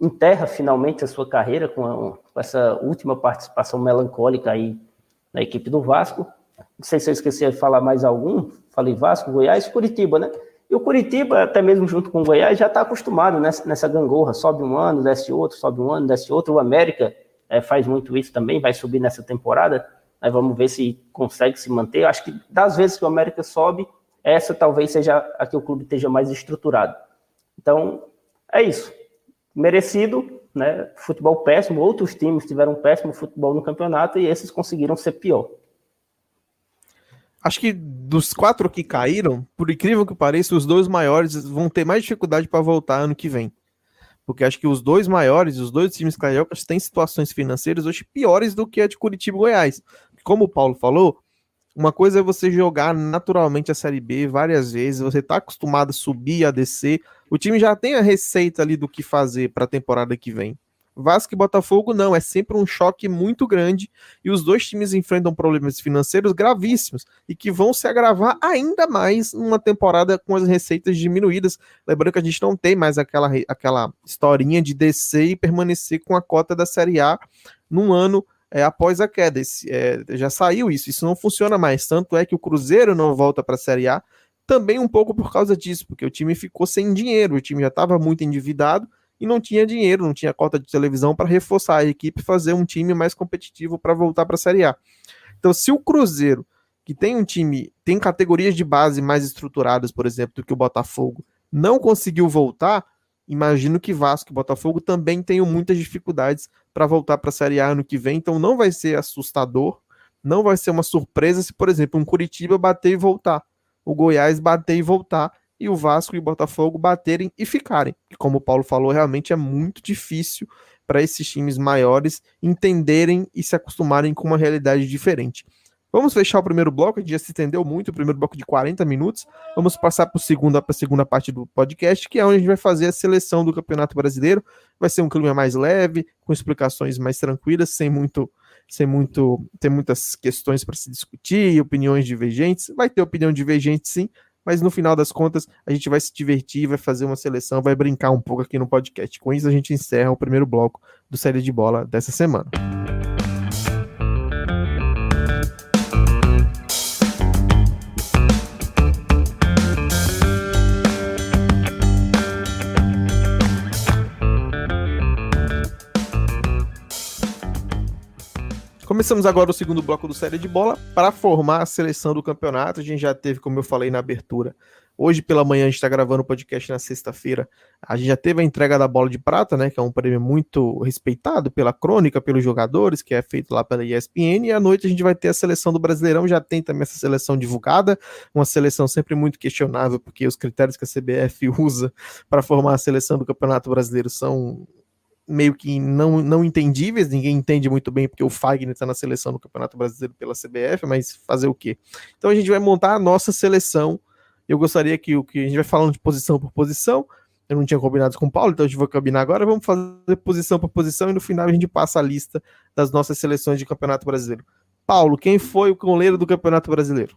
enterra finalmente a sua carreira com, a, com essa última participação melancólica aí na equipe do Vasco. Não sei se eu esqueci de falar mais algum. Falei Vasco, Goiás, Curitiba, né? E o Curitiba, até mesmo junto com o Goiás, já está acostumado nessa, nessa gangorra. Sobe um ano, desce outro, sobe um ano, desce outro. O América é, faz muito isso também, vai subir nessa temporada. Aí vamos ver se consegue se manter. Acho que das vezes que o América sobe, essa talvez seja a que o clube esteja mais estruturado. Então, é isso. Merecido, né? Futebol péssimo. Outros times tiveram péssimo futebol no campeonato e esses conseguiram ser pior. Acho que dos quatro que caíram, por incrível que pareça, os dois maiores vão ter mais dificuldade para voltar ano que vem. Porque acho que os dois maiores, os dois times cariocas, têm situações financeiras hoje piores do que a de Curitiba e Goiás. Como o Paulo falou, uma coisa é você jogar naturalmente a Série B várias vezes, você está acostumado a subir, a descer, o time já tem a receita ali do que fazer para a temporada que vem. Vasco e Botafogo não, é sempre um choque muito grande e os dois times enfrentam problemas financeiros gravíssimos e que vão se agravar ainda mais numa temporada com as receitas diminuídas. Lembrando que a gente não tem mais aquela, aquela historinha de descer e permanecer com a cota da Série A num ano é, após a queda. Esse, é, já saiu isso, isso não funciona mais. Tanto é que o Cruzeiro não volta para a Série A, também um pouco por causa disso, porque o time ficou sem dinheiro, o time já estava muito endividado e não tinha dinheiro, não tinha cota de televisão para reforçar a equipe e fazer um time mais competitivo para voltar para a Série A. Então, se o Cruzeiro, que tem um time, tem categorias de base mais estruturadas, por exemplo, do que o Botafogo, não conseguiu voltar, imagino que Vasco e Botafogo também tenham muitas dificuldades para voltar para a Série A ano que vem, então não vai ser assustador, não vai ser uma surpresa se, por exemplo, um Curitiba bater e voltar, o Goiás bater e voltar, e o Vasco e o Botafogo baterem e ficarem. E como o Paulo falou, realmente é muito difícil para esses times maiores entenderem e se acostumarem com uma realidade diferente. Vamos fechar o primeiro bloco, a gente já se estendeu muito, o primeiro bloco de 40 minutos. Vamos passar para a segunda, segunda parte do podcast, que é onde a gente vai fazer a seleção do Campeonato Brasileiro. Vai ser um clima mais leve, com explicações mais tranquilas, sem muito sem muito tem muitas questões para se discutir, opiniões divergentes. Vai ter opinião divergente sim, mas no final das contas a gente vai se divertir, vai fazer uma seleção, vai brincar um pouco aqui no podcast. Com isso a gente encerra o primeiro bloco do série de bola dessa semana. Começamos agora o segundo bloco do Série de Bola para formar a seleção do campeonato. A gente já teve, como eu falei na abertura, hoje pela manhã a gente está gravando o podcast na sexta-feira. A gente já teve a entrega da bola de prata, né? Que é um prêmio muito respeitado pela crônica, pelos jogadores, que é feito lá pela ESPN. E à noite a gente vai ter a seleção do Brasileirão. Já tem também essa seleção divulgada, uma seleção sempre muito questionável, porque os critérios que a CBF usa para formar a seleção do Campeonato Brasileiro são meio que não, não entendíveis, ninguém entende muito bem porque o Fagner está na seleção do Campeonato Brasileiro pela CBF, mas fazer o quê? Então a gente vai montar a nossa seleção. Eu gostaria que o que a gente vai falando de posição por posição. Eu não tinha combinado com o Paulo, então a gente vai combinar agora. Vamos fazer posição por posição e no final a gente passa a lista das nossas seleções de Campeonato Brasileiro. Paulo, quem foi o goleiro do Campeonato Brasileiro?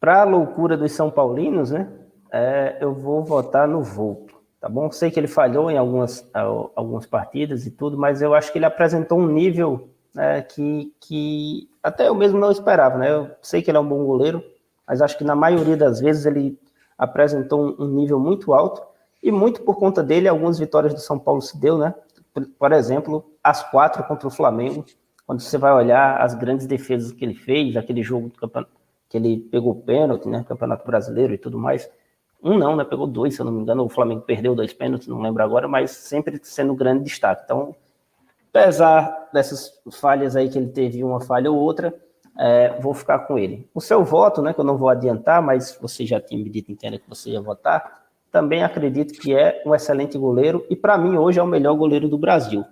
Para a loucura dos São Paulinos, né? É, eu vou votar no Volpe tá bom? Sei que ele falhou em algumas, algumas partidas e tudo, mas eu acho que ele apresentou um nível né, que, que até eu mesmo não esperava, né? Eu sei que ele é um bom goleiro, mas acho que na maioria das vezes ele apresentou um, nível muito alto e muito por conta dele algumas vitórias do São Paulo se deu, né? Por exemplo, as quatro contra o Flamengo, quando você vai olhar as grandes defesas que ele fez, aquele jogo que ele pegou pênalti, né? Campeonato Brasileiro e tudo mais. Um não, né? Pegou dois, se eu não me engano. O Flamengo perdeu dois pênaltis, não lembro agora, mas sempre sendo grande destaque. Então, apesar dessas falhas aí que ele teve, uma falha ou outra, é, vou ficar com ele. O seu voto, né? Que eu não vou adiantar, mas você já tinha me dito inteira que você ia votar. Também acredito que é um excelente goleiro e para mim hoje é o melhor goleiro do Brasil.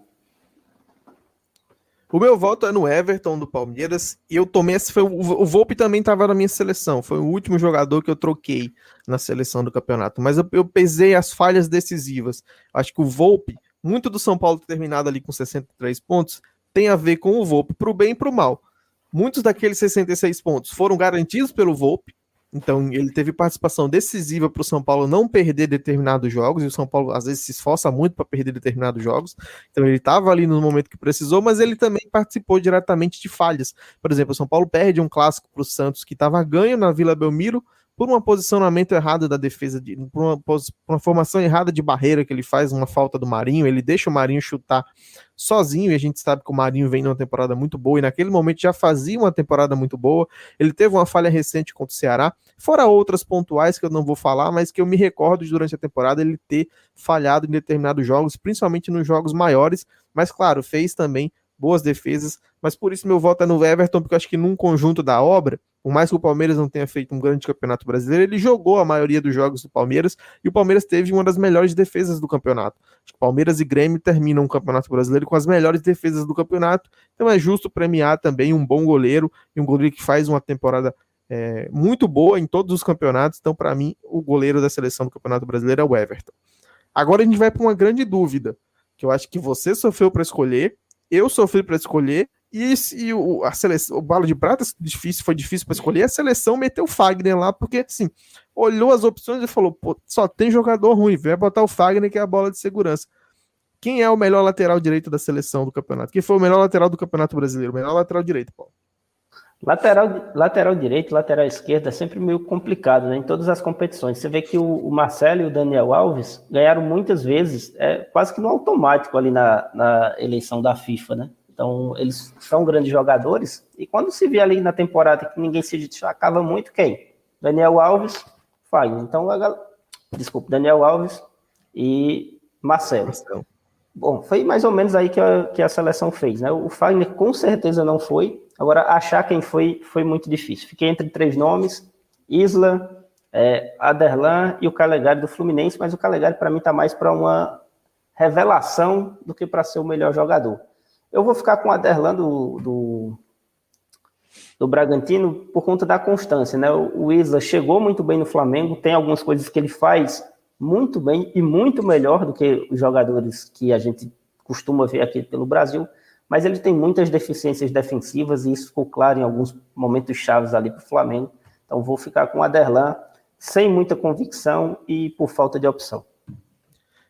O meu voto é no Everton do Palmeiras. E eu tomei esse. Foi, o, Volpe também estava na minha seleção. Foi o último jogador que eu troquei na seleção do campeonato. Mas eu, eu pesei as falhas decisivas. Acho que o Volpe, muito do São Paulo ter terminado ali com 63 pontos, tem a ver com o Volpe, para o bem e para o mal. Muitos daqueles 66 pontos foram garantidos pelo Volpe. Então, ele teve participação decisiva para o São Paulo não perder determinados jogos, e o São Paulo às vezes se esforça muito para perder determinados jogos. Então, ele estava ali no momento que precisou, mas ele também participou diretamente de falhas. Por exemplo, o São Paulo perde um clássico para o Santos que estava ganho na Vila Belmiro, por um posicionamento errado da defesa, de, por, uma, por uma formação errada de barreira que ele faz, uma falta do Marinho, ele deixa o Marinho chutar sozinho, e a gente sabe que o Marinho vem numa temporada muito boa, e naquele momento já fazia uma temporada muito boa. Ele teve uma falha recente contra o Ceará, fora outras pontuais que eu não vou falar, mas que eu me recordo de, durante a temporada ele ter falhado em determinados jogos, principalmente nos jogos maiores, mas claro, fez também boas defesas, mas por isso meu voto é no Everton, porque eu acho que num conjunto da obra, por mais que o Palmeiras não tenha feito um grande campeonato brasileiro, ele jogou a maioria dos jogos do Palmeiras e o Palmeiras teve uma das melhores defesas do campeonato. Palmeiras e Grêmio terminam o campeonato brasileiro com as melhores defesas do campeonato, então é justo premiar também um bom goleiro e um goleiro que faz uma temporada é, muito boa em todos os campeonatos. Então, para mim, o goleiro da seleção do Campeonato Brasileiro é o Everton. Agora a gente vai para uma grande dúvida, que eu acho que você sofreu para escolher eu sofri para escolher e, e o, a seleção, o balo de prata difícil, foi difícil para escolher. A seleção meteu o Fagner lá, porque assim, olhou as opções e falou: pô, só tem jogador ruim, vai botar o Fagner, que é a bola de segurança. Quem é o melhor lateral direito da seleção do campeonato? Quem foi o melhor lateral do campeonato brasileiro? O melhor lateral direito, Paulo. Lateral, lateral direito, lateral esquerda é sempre meio complicado né, em todas as competições. Você vê que o, o Marcelo e o Daniel Alves ganharam muitas vezes, é, quase que no automático ali na, na eleição da FIFA, né? Então, eles são grandes jogadores. E quando se vê ali na temporada que ninguém se destacava muito, quem? Daniel Alves, Fagner. Então, a, desculpa, Daniel Alves e Marcelo. Marcelo. Bom, foi mais ou menos aí que a, que a seleção fez, né? O Fagner com certeza não foi, Agora, achar quem foi foi muito difícil. Fiquei entre três nomes: Isla, é, Aderlan e o Calegari do Fluminense, mas o Calegari para mim está mais para uma revelação do que para ser o melhor jogador. Eu vou ficar com o Aderlan do, do, do, Bragantino por conta da constância. Né? O Isla chegou muito bem no Flamengo, tem algumas coisas que ele faz muito bem e muito melhor do que os jogadores que a gente costuma ver aqui pelo Brasil mas ele tem muitas deficiências defensivas e isso ficou claro em alguns momentos chaves ali para o Flamengo. Então vou ficar com o Aderlan sem muita convicção e por falta de opção.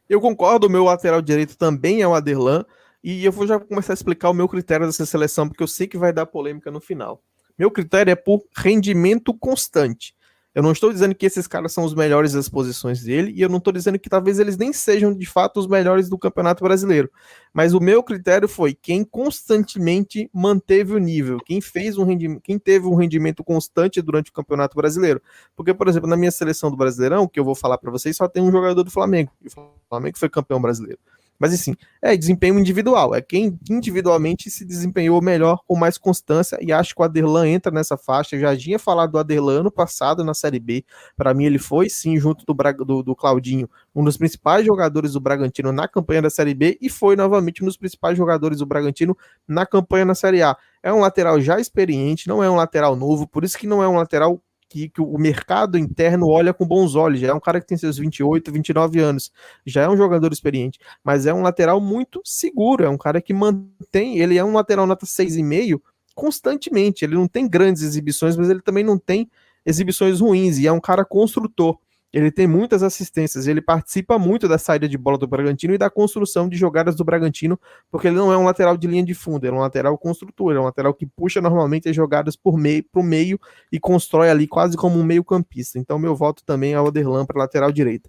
Eu concordo, meu lateral direito também é o Aderlan e eu vou já começar a explicar o meu critério dessa seleção porque eu sei que vai dar polêmica no final. Meu critério é por rendimento constante. Eu não estou dizendo que esses caras são os melhores das posições dele, e eu não estou dizendo que talvez eles nem sejam de fato os melhores do Campeonato Brasileiro. Mas o meu critério foi quem constantemente manteve o nível, quem fez um rendimento, quem teve um rendimento constante durante o Campeonato Brasileiro. Porque, por exemplo, na minha seleção do Brasileirão, que eu vou falar para vocês, só tem um jogador do Flamengo. E o Flamengo foi campeão brasileiro. Mas assim, é desempenho individual, é quem individualmente se desempenhou melhor com mais constância e acho que o Aderlan entra nessa faixa. Eu já tinha falado do Aderlan ano passado na Série B. Para mim, ele foi sim, junto do, do, do Claudinho, um dos principais jogadores do Bragantino na campanha da Série B e foi novamente um dos principais jogadores do Bragantino na campanha na Série A. É um lateral já experiente, não é um lateral novo, por isso que não é um lateral que, que, o mercado interno olha com bons olhos. Já é um cara que tem seus 28, 29 anos, já é um jogador experiente, mas é um lateral muito seguro, é um cara que mantém, ele é um lateral nota 6,5 constantemente. Ele não tem grandes exibições, mas ele também não tem exibições ruins e é um cara construtor. Ele tem muitas assistências, ele participa muito da saída de bola do Bragantino e da construção de jogadas do Bragantino, porque ele não é um lateral de linha de fundo, ele é um lateral construtor, ele é um lateral que puxa normalmente as jogadas por meio para o meio e constrói ali quase como um meio-campista. Então, meu voto também é o Oderlan para lateral direita.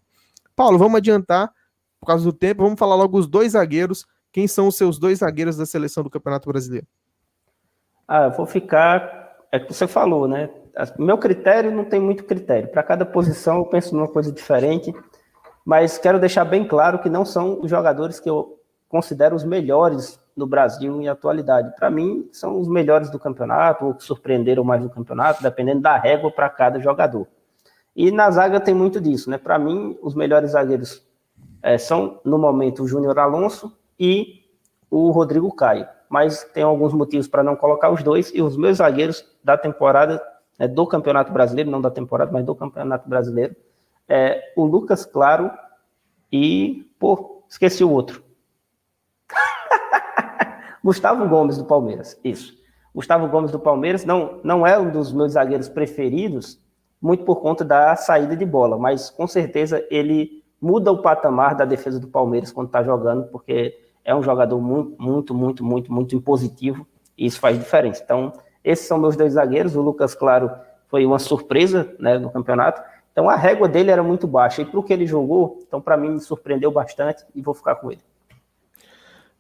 Paulo, vamos adiantar, por causa do tempo, vamos falar logo os dois zagueiros. Quem são os seus dois zagueiros da seleção do Campeonato Brasileiro? Ah, eu vou ficar. É que você falou, né? Meu critério não tem muito critério. Para cada posição eu penso numa coisa diferente, mas quero deixar bem claro que não são os jogadores que eu considero os melhores no Brasil em atualidade. Para mim, são os melhores do campeonato, ou que surpreenderam mais no campeonato, dependendo da régua para cada jogador. E na zaga tem muito disso, né? Para mim, os melhores zagueiros é, são, no momento, o Júnior Alonso e o Rodrigo Caio. Mas tem alguns motivos para não colocar os dois, e os meus zagueiros da temporada né, do Campeonato Brasileiro, não da temporada, mas do Campeonato Brasileiro, é, o Lucas Claro e, pô, esqueci o outro. Gustavo Gomes do Palmeiras, isso. Gustavo Gomes do Palmeiras não, não é um dos meus zagueiros preferidos, muito por conta da saída de bola, mas com certeza ele muda o patamar da defesa do Palmeiras quando está jogando, porque é um jogador muito, muito, muito, muito, muito impositivo e isso faz diferença. Então, esses são meus dois zagueiros, o Lucas Claro foi uma surpresa né, no campeonato. Então a régua dele era muito baixa. E para o que ele jogou, então para mim me surpreendeu bastante e vou ficar com ele.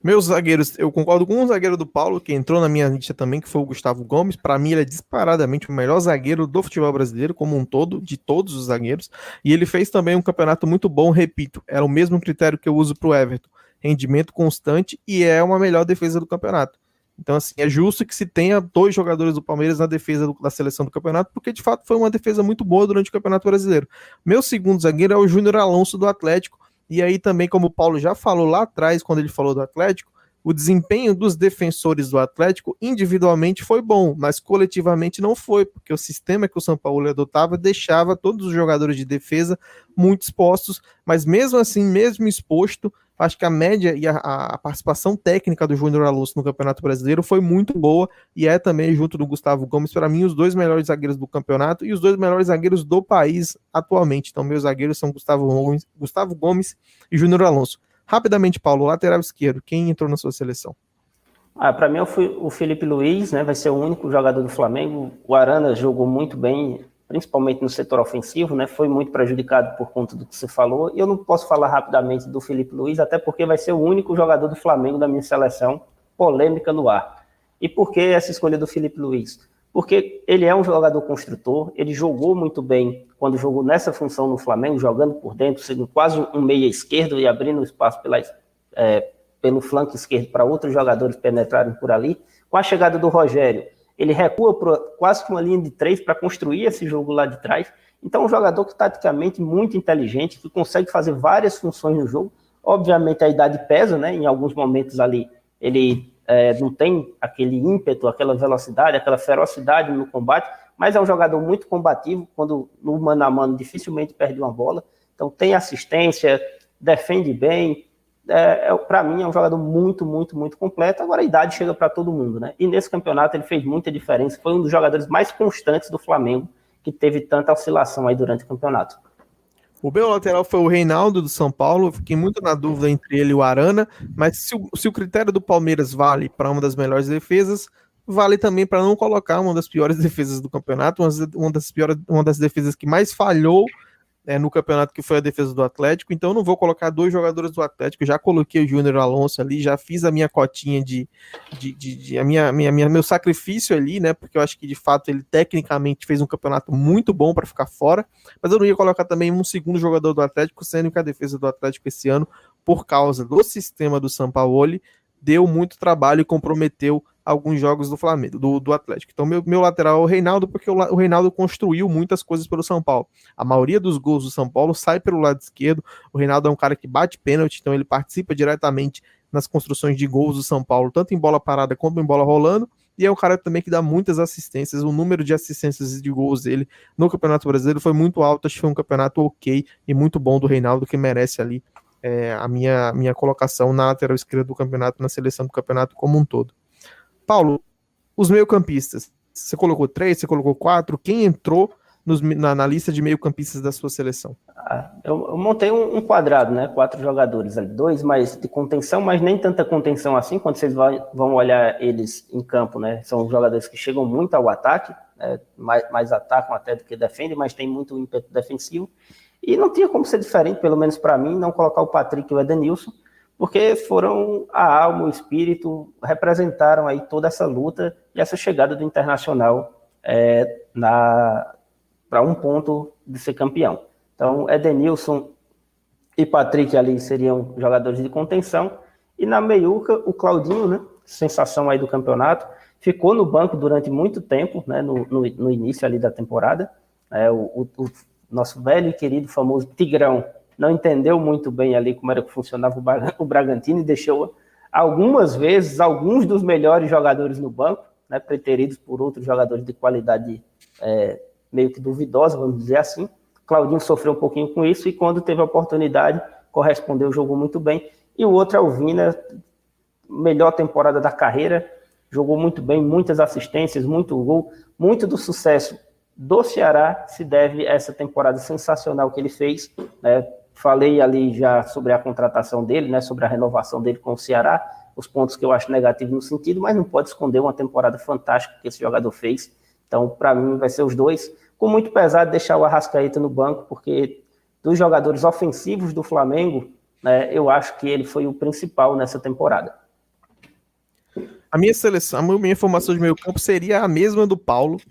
Meus zagueiros, eu concordo com o zagueiro do Paulo, que entrou na minha lista também, que foi o Gustavo Gomes. Para mim, ele é disparadamente o melhor zagueiro do futebol brasileiro, como um todo, de todos os zagueiros. E ele fez também um campeonato muito bom, repito, era o mesmo critério que eu uso para o Everton: rendimento constante e é uma melhor defesa do campeonato. Então, assim, é justo que se tenha dois jogadores do Palmeiras na defesa do, da seleção do campeonato, porque de fato foi uma defesa muito boa durante o Campeonato Brasileiro. Meu segundo zagueiro é o Júnior Alonso do Atlético e aí também, como o Paulo já falou lá atrás, quando ele falou do Atlético, o desempenho dos defensores do Atlético individualmente foi bom, mas coletivamente não foi, porque o sistema que o São Paulo adotava deixava todos os jogadores de defesa muito expostos, mas mesmo assim, mesmo exposto, acho que a média e a, a participação técnica do Júnior Alonso no Campeonato Brasileiro foi muito boa e é também, junto do Gustavo Gomes, para mim, os dois melhores zagueiros do campeonato e os dois melhores zagueiros do país atualmente. Então, meus zagueiros são Gustavo Gomes, Gustavo Gomes e Júnior Alonso. Rapidamente, Paulo, lateral esquerdo, quem entrou na sua seleção? Ah, para mim, o Felipe Luiz né, vai ser o único jogador do Flamengo. O Arana jogou muito bem principalmente no setor ofensivo, né, foi muito prejudicado por conta do que você falou. E eu não posso falar rapidamente do Felipe Luiz, até porque vai ser o único jogador do Flamengo da minha seleção, polêmica no ar. E por que essa escolha do Felipe Luiz? Porque ele é um jogador construtor, ele jogou muito bem quando jogou nessa função no Flamengo, jogando por dentro, sendo quase um meia esquerdo e abrindo espaço pela, é, pelo flanco esquerdo para outros jogadores penetrarem por ali. Com a chegada do Rogério, ele recua por quase uma linha de três para construir esse jogo lá de trás. Então, um jogador que taticamente muito inteligente, que consegue fazer várias funções no jogo. Obviamente, a idade pesa, né? Em alguns momentos ali, ele é, não tem aquele ímpeto, aquela velocidade, aquela ferocidade no combate, mas é um jogador muito combativo. Quando no mano a mano, dificilmente perde uma bola. Então, tem assistência, defende bem, é, é para mim, é um jogador muito, muito, muito completo. Agora a idade chega para todo mundo, né? E nesse campeonato ele fez muita diferença. Foi um dos jogadores mais constantes do Flamengo, que teve tanta oscilação aí durante o campeonato. O meu lateral foi o Reinaldo do São Paulo. Fiquei muito na dúvida entre ele e o Arana, mas se o, se o critério do Palmeiras vale para uma das melhores defesas, vale também para não colocar uma das piores defesas do campeonato, uma das, piores, uma das defesas que mais falhou é, no campeonato que foi a defesa do Atlético, então não vou colocar dois jogadores do Atlético, já coloquei o Júnior Alonso ali, já fiz a minha cotinha de, de, de, de, a minha, minha, minha, meu sacrifício ali, né, porque eu acho que de fato ele tecnicamente fez um campeonato muito bom para ficar fora, mas eu não ia colocar também um segundo jogador do Atlético, sendo que a defesa do Atlético esse ano, por causa do sistema do Sampaoli, deu muito trabalho e comprometeu alguns jogos do Flamengo, do, do Atlético. Então, meu, meu lateral é o Reinaldo, porque o, o, Reinaldo construiu muitas coisas pelo São Paulo. A maioria dos gols do São Paulo sai pelo lado esquerdo. O Reinaldo é um cara que bate pênalti, então ele participa diretamente nas construções de gols do São Paulo, tanto em bola parada quanto em bola rolando. E é um cara também que dá muitas assistências. O número de assistências e de gols dele no Campeonato Brasileiro foi muito alto. Acho que foi um campeonato ok e muito bom do Reinaldo, que merece ali é, a minha, minha colocação na lateral esquerda do campeonato, na seleção do campeonato como um todo. Paulo, os meio-campistas. Você colocou três, você colocou quatro. Quem entrou nos, na, na, lista de meio-campistas da sua seleção? Ah, eu, eu, montei um, um, quadrado, né? Quatro jogadores dois mais de contenção, mas nem tanta contenção assim. Quando vocês vai, vão olhar eles em campo, né? São jogadores que chegam muito ao ataque, né? mais, mais atacam até do que defendem, mas tem muito ímpeto defensivo. E não tinha como ser diferente, pelo menos para mim, não colocar o Patrick e o Edenilson porque foram a alma, o espírito, representaram aí toda essa luta e essa chegada do Internacional é, para um ponto de ser campeão. Então, Edenilson e Patrick ali seriam jogadores de contenção, e na meiuca, o Claudinho, né, sensação aí do campeonato, ficou no banco durante muito tempo, né, no, no, no início ali da temporada, é, o, o, o nosso velho e querido famoso Tigrão, não entendeu muito bem ali como era que funcionava o Bragantino e deixou algumas vezes alguns dos melhores jogadores no banco, né, preteridos por outros jogadores de qualidade é, meio que duvidosa, vamos dizer assim. Claudinho sofreu um pouquinho com isso e quando teve a oportunidade, correspondeu, jogou muito bem. E o outro é o Vina, melhor temporada da carreira, jogou muito bem, muitas assistências, muito gol, muito do sucesso do Ceará se deve a essa temporada sensacional que ele fez, né, Falei ali já sobre a contratação dele, né, sobre a renovação dele com o Ceará, os pontos que eu acho negativos no sentido, mas não pode esconder uma temporada fantástica que esse jogador fez. Então, para mim, vai ser os dois. Com muito pesado deixar o Arrascaeta no banco, porque dos jogadores ofensivos do Flamengo, né, eu acho que ele foi o principal nessa temporada. A minha seleção, a minha formação de meio campo seria a mesma do Paulo,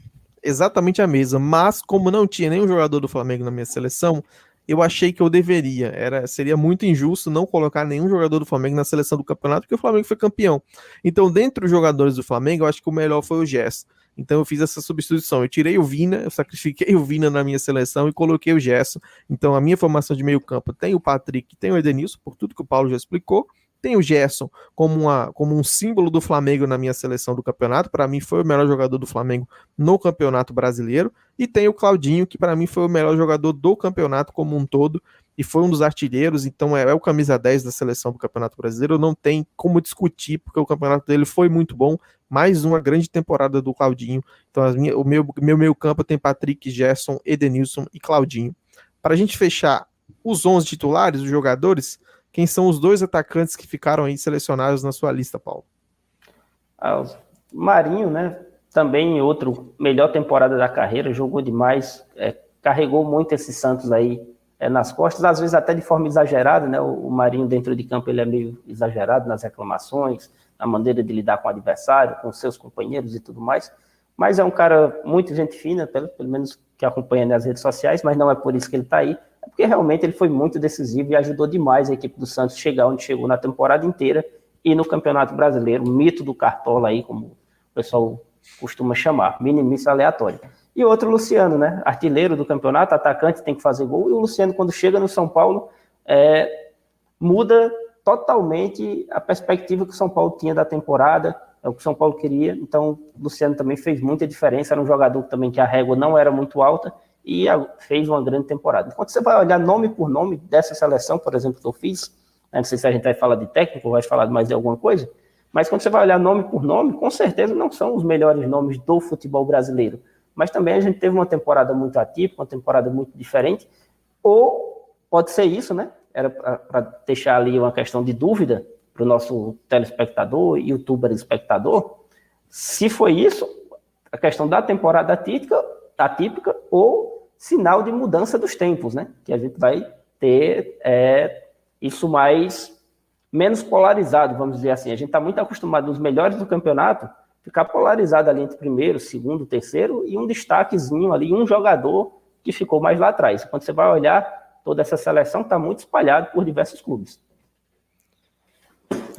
exatamente a mesma, mas como não tinha nenhum jogador do Flamengo na minha seleção, eu achei que eu deveria. Era, seria muito injusto não colocar nenhum jogador do Flamengo na seleção do campeonato, porque o Flamengo foi campeão. Então, dentre os jogadores do Flamengo, eu acho que o melhor foi o Gerson. Então eu fiz essa substituição. Eu tirei o Vina, eu sacrifiquei o Vina na minha seleção e coloquei o Gerson. Então a minha formação de meio campo tem o Patrick, tem o Edenilson, por tudo que o Paulo já explicou. Tem o Gerson como, uma, como um símbolo do Flamengo na minha seleção do campeonato. Para mim, foi o melhor jogador do Flamengo no campeonato brasileiro. E tem o Claudinho, que para mim foi o melhor jogador do campeonato como um todo. E foi um dos artilheiros, então é, é, o camisa 10 da seleção do Campeonato Brasileiro. Não tem como discutir, porque o campeonato dele foi muito bom. Mais uma grande temporada do Claudinho. Então, minhas, o meu, meu meio campo tem Patrick, Gerson, Edenilson e Claudinho. Para a gente fechar os 11 titulares, os jogadores, quem são os dois atacantes que ficaram aí selecionados na sua lista, Paulo? Ah, Marinho, né? Também outro melhor temporada da carreira, jogou demais, é, carregou muito esses Santos aí é, nas costas, às vezes até de forma exagerada, né? O, o, Marinho dentro de campo ele é meio exagerado nas reclamações, na maneira de lidar com o adversário, com seus companheiros e tudo mais. Mas é um cara muito gente fina, pelo, pelo menos que acompanha nas redes sociais, mas não é por isso que ele está aí porque realmente ele foi muito decisivo e ajudou demais a equipe do Santos chegar onde chegou na temporada inteira e no Campeonato Brasileiro, mito do Cartola aí, como o pessoal costuma chamar, minimista aleatório. E outro Luciano, né? Artilheiro do campeonato, atacante, tem que fazer gol. E o Luciano, quando chega no São Paulo, é, muda totalmente a perspectiva que o São Paulo tinha da temporada, é o que o São Paulo queria. Então, o Luciano também fez muita diferença. Era um jogador também que a régua não era muito alta e fez uma grande temporada. Quando você vai olhar nome por nome dessa seleção, por exemplo, que eu fiz, né, não sei se a gente vai falar de técnico ou vai falar mais de alguma coisa, mas quando você vai olhar nome por nome, com certeza não são os melhores nomes do futebol brasileiro. Mas também a gente teve uma temporada muito atípica, uma temporada muito diferente, ou pode ser isso, né? Era para deixar ali uma questão de dúvida para o nosso telespectador, youtuber espectador. Se foi isso, a questão da temporada atípica, atípica ou sinal de mudança dos tempos, né? Que a gente vai ter é, isso mais menos polarizado, vamos dizer assim. A gente está muito acostumado nos melhores do campeonato ficar polarizado ali entre primeiro, segundo, terceiro e um destaquezinho ali, um jogador que ficou mais lá atrás. Quando você vai olhar, toda essa seleção está muito espalhada por diversos clubes.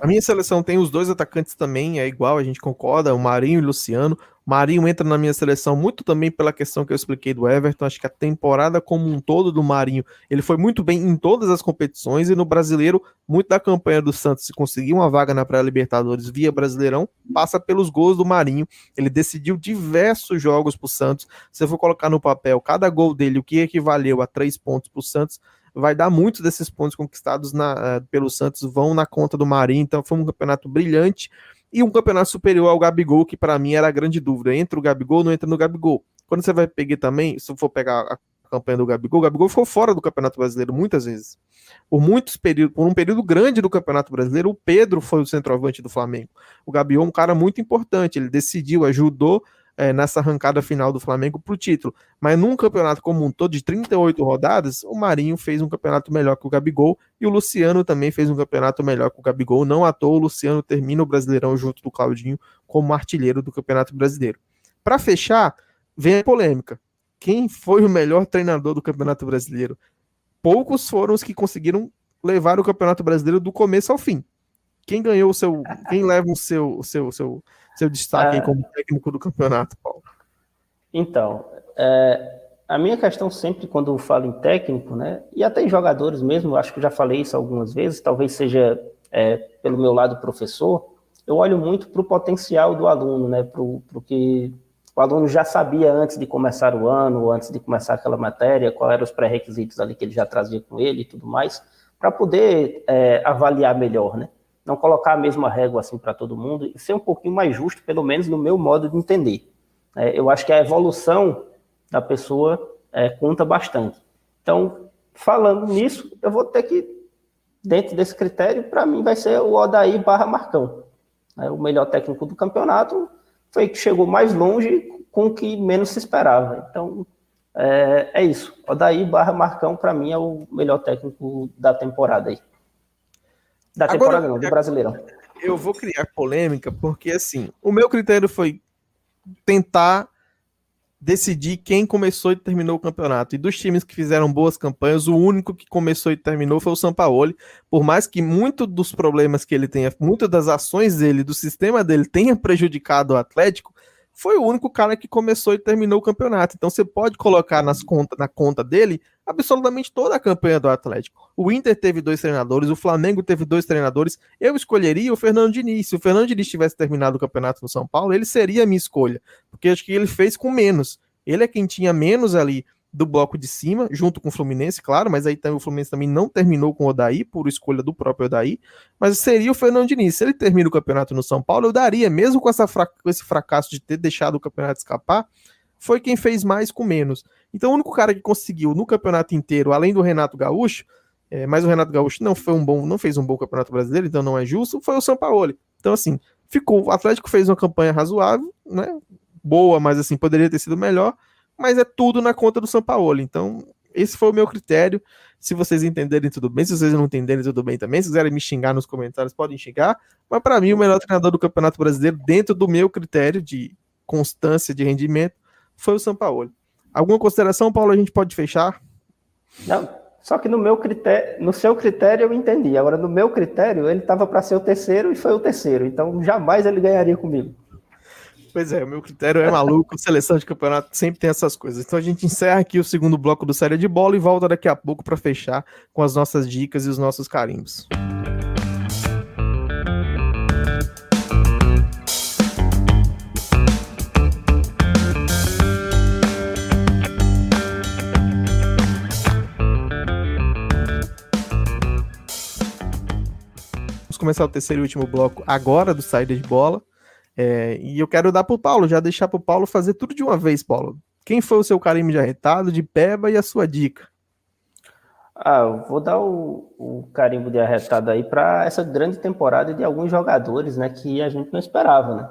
A minha seleção tem os dois atacantes também, é igual, a gente concorda, o Marinho e o Luciano. Marinho entra na minha seleção muito também pela questão que eu expliquei do Everton. Acho que a temporada como um todo do Marinho, ele foi muito bem em todas as competições e no brasileiro, muito da campanha do Santos se conseguir uma vaga na pré-Libertadores via Brasileirão, passa pelos gols do Marinho. Ele decidiu diversos jogos para o Santos. Se eu for colocar no papel cada gol dele, o que equivaleu a três pontos para o Santos, vai dar muitos desses pontos conquistados na, uh, pelo Santos vão na conta do Marinho. Então foi um campeonato brilhante e um campeonato superior ao Gabigol, que para mim era a grande dúvida. Entra o Gabigol, não entra no Gabigol. Quando você vai pegar também, se for pegar a campanha do Gabigol, o Gabigol ficou fora do Campeonato Brasileiro muitas vezes. Por muitos períodos, por um período grande do Campeonato Brasileiro, o Pedro foi o centroavante do Flamengo. O Gabigol é um cara muito importante, ele decidiu, ajudou é, nessa arrancada final do Flamengo para o título. Mas num campeonato como um todo de 38 rodadas, o Marinho fez um campeonato melhor que o Gabigol e o Luciano também fez um campeonato melhor que o Gabigol. Não à toa, o Luciano termina o Brasileirão junto do Claudinho como artilheiro do Campeonato Brasileiro. Para fechar, vem a polêmica. Quem foi o melhor treinador do Campeonato Brasileiro? Poucos foram os que conseguiram levar o Campeonato Brasileiro do começo ao fim. Quem ganhou o seu. Quem leva o seu, o seu, o seu seu destaque é... como técnico do campeonato, Paulo? Então, é, a minha questão sempre quando eu falo em técnico, né, e até em jogadores mesmo, acho que já falei isso algumas vezes, talvez seja é, pelo meu lado professor, eu olho muito para o potencial do aluno, né, para o que o aluno já sabia antes de começar o ano, ou antes de começar aquela matéria, quais eram os pré-requisitos ali que ele já trazia com ele e tudo mais, para poder é, avaliar melhor, né? Não colocar a mesma régua assim para todo mundo e ser um pouquinho mais justo, pelo menos no meu modo de entender. É, eu acho que a evolução da pessoa é, conta bastante. Então, falando nisso, eu vou ter que, dentro desse critério, para mim vai ser o Odaí barra Marcão. É, o melhor técnico do campeonato foi que chegou mais longe com o que menos se esperava. Então, é, é isso. Odaí barra Marcão, para mim, é o melhor técnico da temporada aí. Da temporada Agora, não, do Brasileirão. Eu vou criar polêmica, porque assim, o meu critério foi tentar decidir quem começou e terminou o campeonato. E dos times que fizeram boas campanhas, o único que começou e terminou foi o Sampaoli. Por mais que muito dos problemas que ele tenha, muitas das ações dele, do sistema dele, tenha prejudicado o Atlético, foi o único cara que começou e terminou o campeonato. Então você pode colocar nas conta, na conta dele absolutamente toda a campanha do Atlético. O Inter teve dois treinadores, o Flamengo teve dois treinadores. Eu escolheria o Fernando Diniz. Se o Fernando Diniz tivesse terminado o campeonato no São Paulo, ele seria a minha escolha, porque acho que ele fez com menos. Ele é quem tinha menos ali do bloco de cima, junto com o Fluminense, claro, mas aí o Fluminense também não terminou com o Odaí, por escolha do próprio Odaí, mas seria o Fernando Diniz. Se ele termina o campeonato no São Paulo, eu daria, mesmo com, essa com esse fracasso de ter deixado o campeonato escapar, foi quem fez mais com menos. Então o único cara que conseguiu no campeonato inteiro, além do Renato Gaúcho, é, mas o Renato Gaúcho não foi um bom, não fez um bom campeonato brasileiro, então não é justo, foi o São Paulo. Então assim, ficou, o Atlético fez uma campanha razoável, né? Boa, mas assim, poderia ter sido melhor mas é tudo na conta do São Paulo. Então, esse foi o meu critério. Se vocês entenderem, tudo bem. Se vocês não entenderem, tudo bem também. Se quiserem me xingar nos comentários, podem xingar. Mas para mim, o melhor treinador do Campeonato Brasileiro, dentro do meu critério de constância de rendimento, foi o São Paulo. Alguma consideração, Paulo, a gente pode fechar? Não, só que no meu critério, no seu critério eu entendi. Agora, no meu critério, ele estava para ser o terceiro e foi o terceiro. Então, jamais ele ganharia comigo. Pois é, o meu critério é maluco, seleção de campeonato sempre tem essas coisas. Então a gente encerra aqui o segundo bloco do Série de Bola e volta daqui a pouco para fechar com as nossas dicas e os nossos carimbos. Vamos começar o terceiro e último bloco agora do Saída de Bola. É, e eu quero dar para o Paulo, já deixar para o Paulo fazer tudo de uma vez, Paulo. Quem foi o seu carimbo de arretado, de peba e a sua dica? Ah, eu vou dar o, o carimbo de arretado aí para essa grande temporada de alguns jogadores, né, que a gente não esperava, né?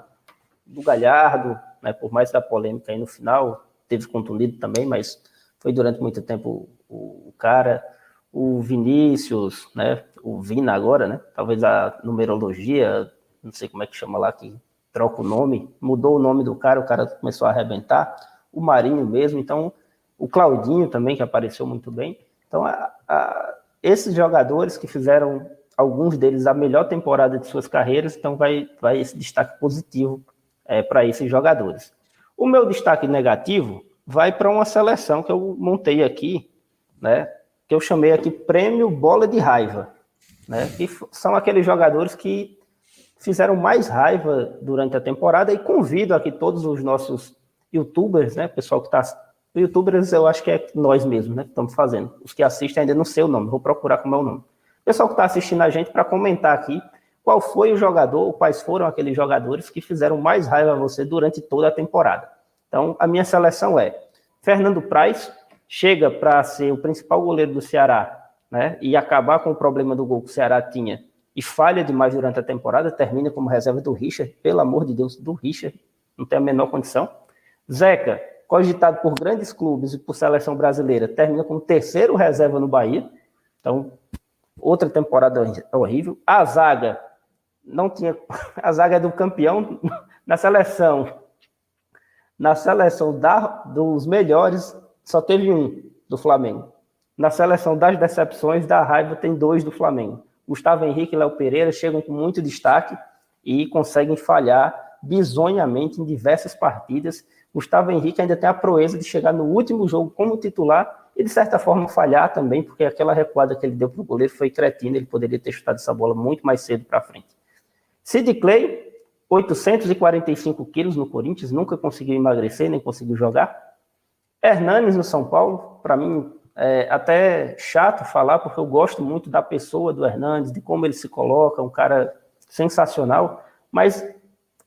Do Galhardo, né, por mais da polêmica aí no final, teve contundido também, mas foi durante muito tempo o, o cara, o Vinícius, né, o Vina agora, né? Talvez a numerologia, não sei como é que chama lá que troca o nome, mudou o nome do cara, o cara começou a arrebentar, o Marinho mesmo, então o Claudinho também, que apareceu muito bem. Então, a, a, esses jogadores que fizeram, alguns deles, a melhor temporada de suas carreiras, então vai, vai esse destaque positivo é, para esses jogadores. O meu destaque negativo vai para uma seleção que eu montei aqui, né, que eu chamei aqui Prêmio Bola de Raiva, né, que são aqueles jogadores que fizeram mais raiva durante a temporada e convido aqui todos os nossos youtubers, né, pessoal que está youtubers eu acho que é nós mesmos, né, que estamos fazendo. Os que assistem ainda não sei o nome, vou procurar como é o nome. Pessoal que está assistindo a gente para comentar aqui qual foi o jogador, quais foram aqueles jogadores que fizeram mais raiva a você durante toda a temporada. Então, a minha seleção é Fernando Praz, chega para ser o principal goleiro do Ceará, né, e acabar com o problema do gol que o Ceará tinha e falha demais durante a temporada, termina como reserva do Richard, pelo amor de Deus, do Richard, não tem a menor condição. Zeca, cogitado por grandes clubes e por seleção brasileira, termina como terceiro reserva no Bahia, então outra temporada horrível. A zaga, não tinha, a zaga é do campeão na seleção, na seleção da, dos melhores, só teve um do Flamengo. Na seleção das decepções, da raiva, tem dois do Flamengo. Gustavo Henrique e Léo Pereira chegam com muito destaque e conseguem falhar bizonhamente em diversas partidas. Gustavo Henrique ainda tem a proeza de chegar no último jogo como titular e, de certa forma, falhar também, porque aquela recuada que ele deu para o goleiro foi cretina, ele poderia ter chutado essa bola muito mais cedo para frente. Sid Clay, 845 quilos no Corinthians, nunca conseguiu emagrecer, nem conseguiu jogar. Hernanes no São Paulo, para mim, é até chato falar, porque eu gosto muito da pessoa do Hernandes, de como ele se coloca, um cara sensacional, mas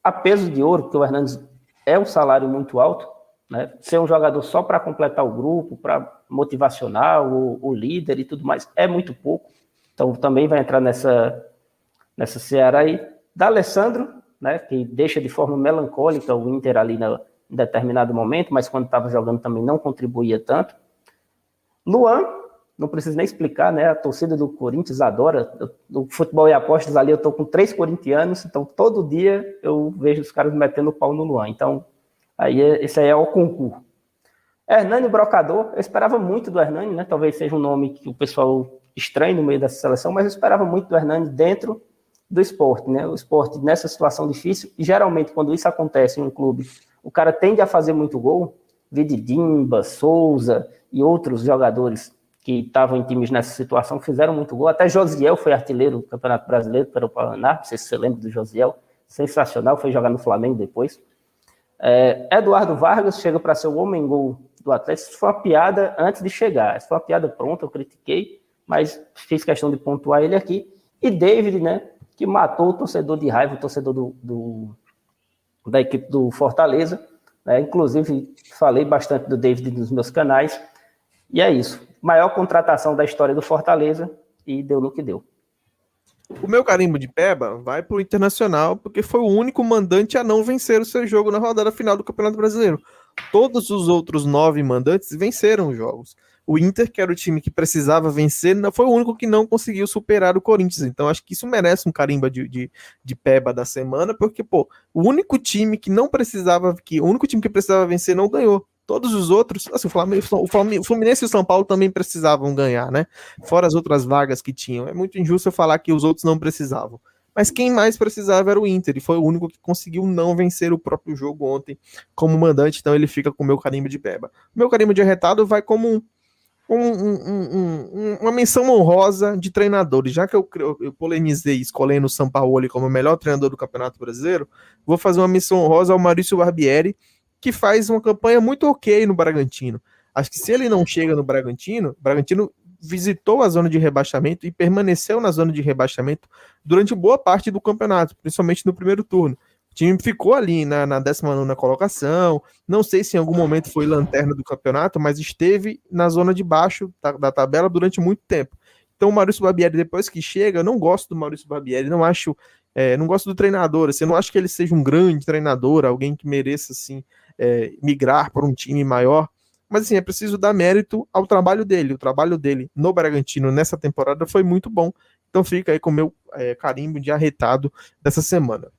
a peso de ouro, porque o Hernandes é um salário muito alto, né? ser um jogador só para completar o grupo, para motivacional, o, o, líder e tudo mais, é muito pouco. Então também vai entrar nessa, nessa seara aí. Da Alessandro, né, que deixa de forma melancólica o Inter ali na, em determinado momento, mas quando estava jogando também não contribuía tanto. Luan, não preciso nem explicar, né? A torcida do Corinthians adora. No futebol e apostas ali, eu estou com três corintianos, então todo dia eu vejo os caras metendo o pau no Luan. Então, aí é, esse aí é o concurso. Hernani Brocador, eu esperava muito do Hernani, né? Talvez seja um nome que o pessoal estranhe no meio dessa seleção, mas eu esperava muito do Hernani dentro do esporte, né? O esporte nessa situação difícil, e geralmente quando isso acontece em um clube, o cara tende a fazer muito gol, Vide Dimba, Souza e outros jogadores que estavam em times nessa situação fizeram muito gol. Até Josiel foi artilheiro do Campeonato Brasileiro para o Paraná, não sei se você lembra do Josiel, sensacional, foi jogar no Flamengo depois. É, Eduardo Vargas chega para ser o homem gol do Atlético. Isso foi uma piada antes de chegar. Isso foi uma piada pronta, eu critiquei, mas fiz questão de pontuar ele aqui. E David, né, que matou o torcedor de raiva, o torcedor do, do da equipe do Fortaleza. Né? Inclusive, falei bastante do David nos meus canais. E é isso. Maior contratação da história do Fortaleza e deu no que deu. O meu carimbo de Peba vai para o Internacional, porque foi o único mandante a não vencer o seu jogo na rodada final do Campeonato Brasileiro. Todos os outros nove mandantes venceram os jogos. O Inter, que era o time que precisava vencer, foi o único que não conseguiu superar o Corinthians. Então, acho que isso merece um carimba de, de, de peba da semana, porque, pô, o único time que não precisava, que o único time que precisava vencer não ganhou. Todos os outros, assim, o, Flamengo, o Fluminense e o São Paulo também precisavam ganhar, né? Fora as outras vagas que tinham. É muito injusto eu falar que os outros não precisavam. Mas quem mais precisava era o Inter, e foi o único que conseguiu não vencer o próprio jogo ontem como mandante, então ele fica com o meu carimbo de peba. O meu carimbo de arretado vai como um, um, um, uma menção honrosa de treinadores. Já que eu, eu polemizei escolhendo o Sampaoli como o melhor treinador do Campeonato Brasileiro, vou fazer uma menção honrosa ao Maurício Barbieri, que faz uma campanha muito ok no Bragantino. Acho que se ele não chega no Bragantino, Bragantino visitou a zona de rebaixamento e permaneceu na zona de rebaixamento durante boa parte do campeonato, principalmente no primeiro turno. Time ficou ali na, na 19 colocação. Não sei se em algum momento foi lanterna do campeonato, mas esteve na zona de baixo da, da tabela durante muito tempo. Então, o Maurício Barbieri, depois que chega, eu não gosto do Maurício Barbieri, não acho, é, não gosto do treinador. Assim, eu não acho que ele seja um grande treinador, alguém que mereça assim é, migrar para um time maior. Mas assim, é preciso dar mérito ao trabalho dele. O trabalho dele no Bragantino nessa temporada foi muito bom. Então fica aí com o meu é, carimbo de arretado dessa semana.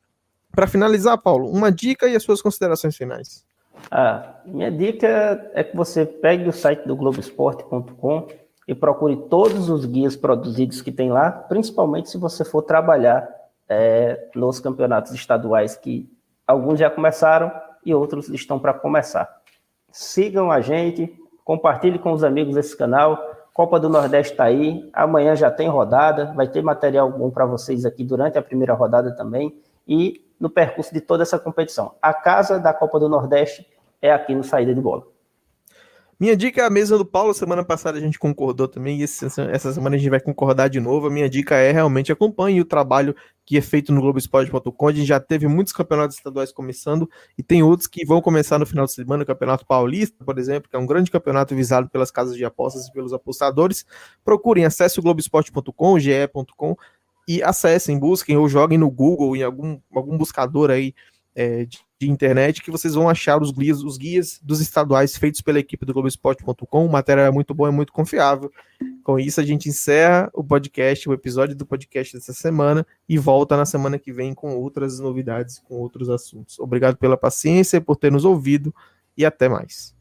Para finalizar, Paulo, uma dica e as suas considerações finais. Ah, minha dica é que você pegue o site do Globoesporte.com e procure todos os guias produzidos que tem lá, principalmente se você for trabalhar é, nos campeonatos estaduais, que alguns já começaram e outros estão para começar. Sigam a gente, compartilhe com os amigos esse canal. Copa do Nordeste está aí, amanhã já tem rodada, vai ter material bom para vocês aqui durante a primeira rodada também e no percurso de toda essa competição. A casa da Copa do Nordeste é aqui no Saída de Bola. Minha dica é a mesa do Paulo. Semana passada a gente concordou também, e essa semana a gente vai concordar de novo. A minha dica é realmente acompanhe o trabalho que é feito no Globoesporte.com. A gente já teve muitos campeonatos estaduais começando e tem outros que vão começar no final de semana. O Campeonato Paulista, por exemplo, que é um grande campeonato visado pelas casas de apostas e pelos apostadores. Procurem, acesse o Globoesporte.com, ge.com e acessem, busquem ou joguem no Google, em algum, algum buscador aí é, de, de, internet, que vocês vão achar os guias, os guias dos estaduais feitos pela equipe do Globoesporte.com. O material é muito bom, é muito confiável. Com isso, a gente encerra o podcast, o episódio do podcast dessa semana e volta na semana que vem com outras novidades, com outros assuntos. Obrigado pela paciência, por ter nos ouvido e até mais.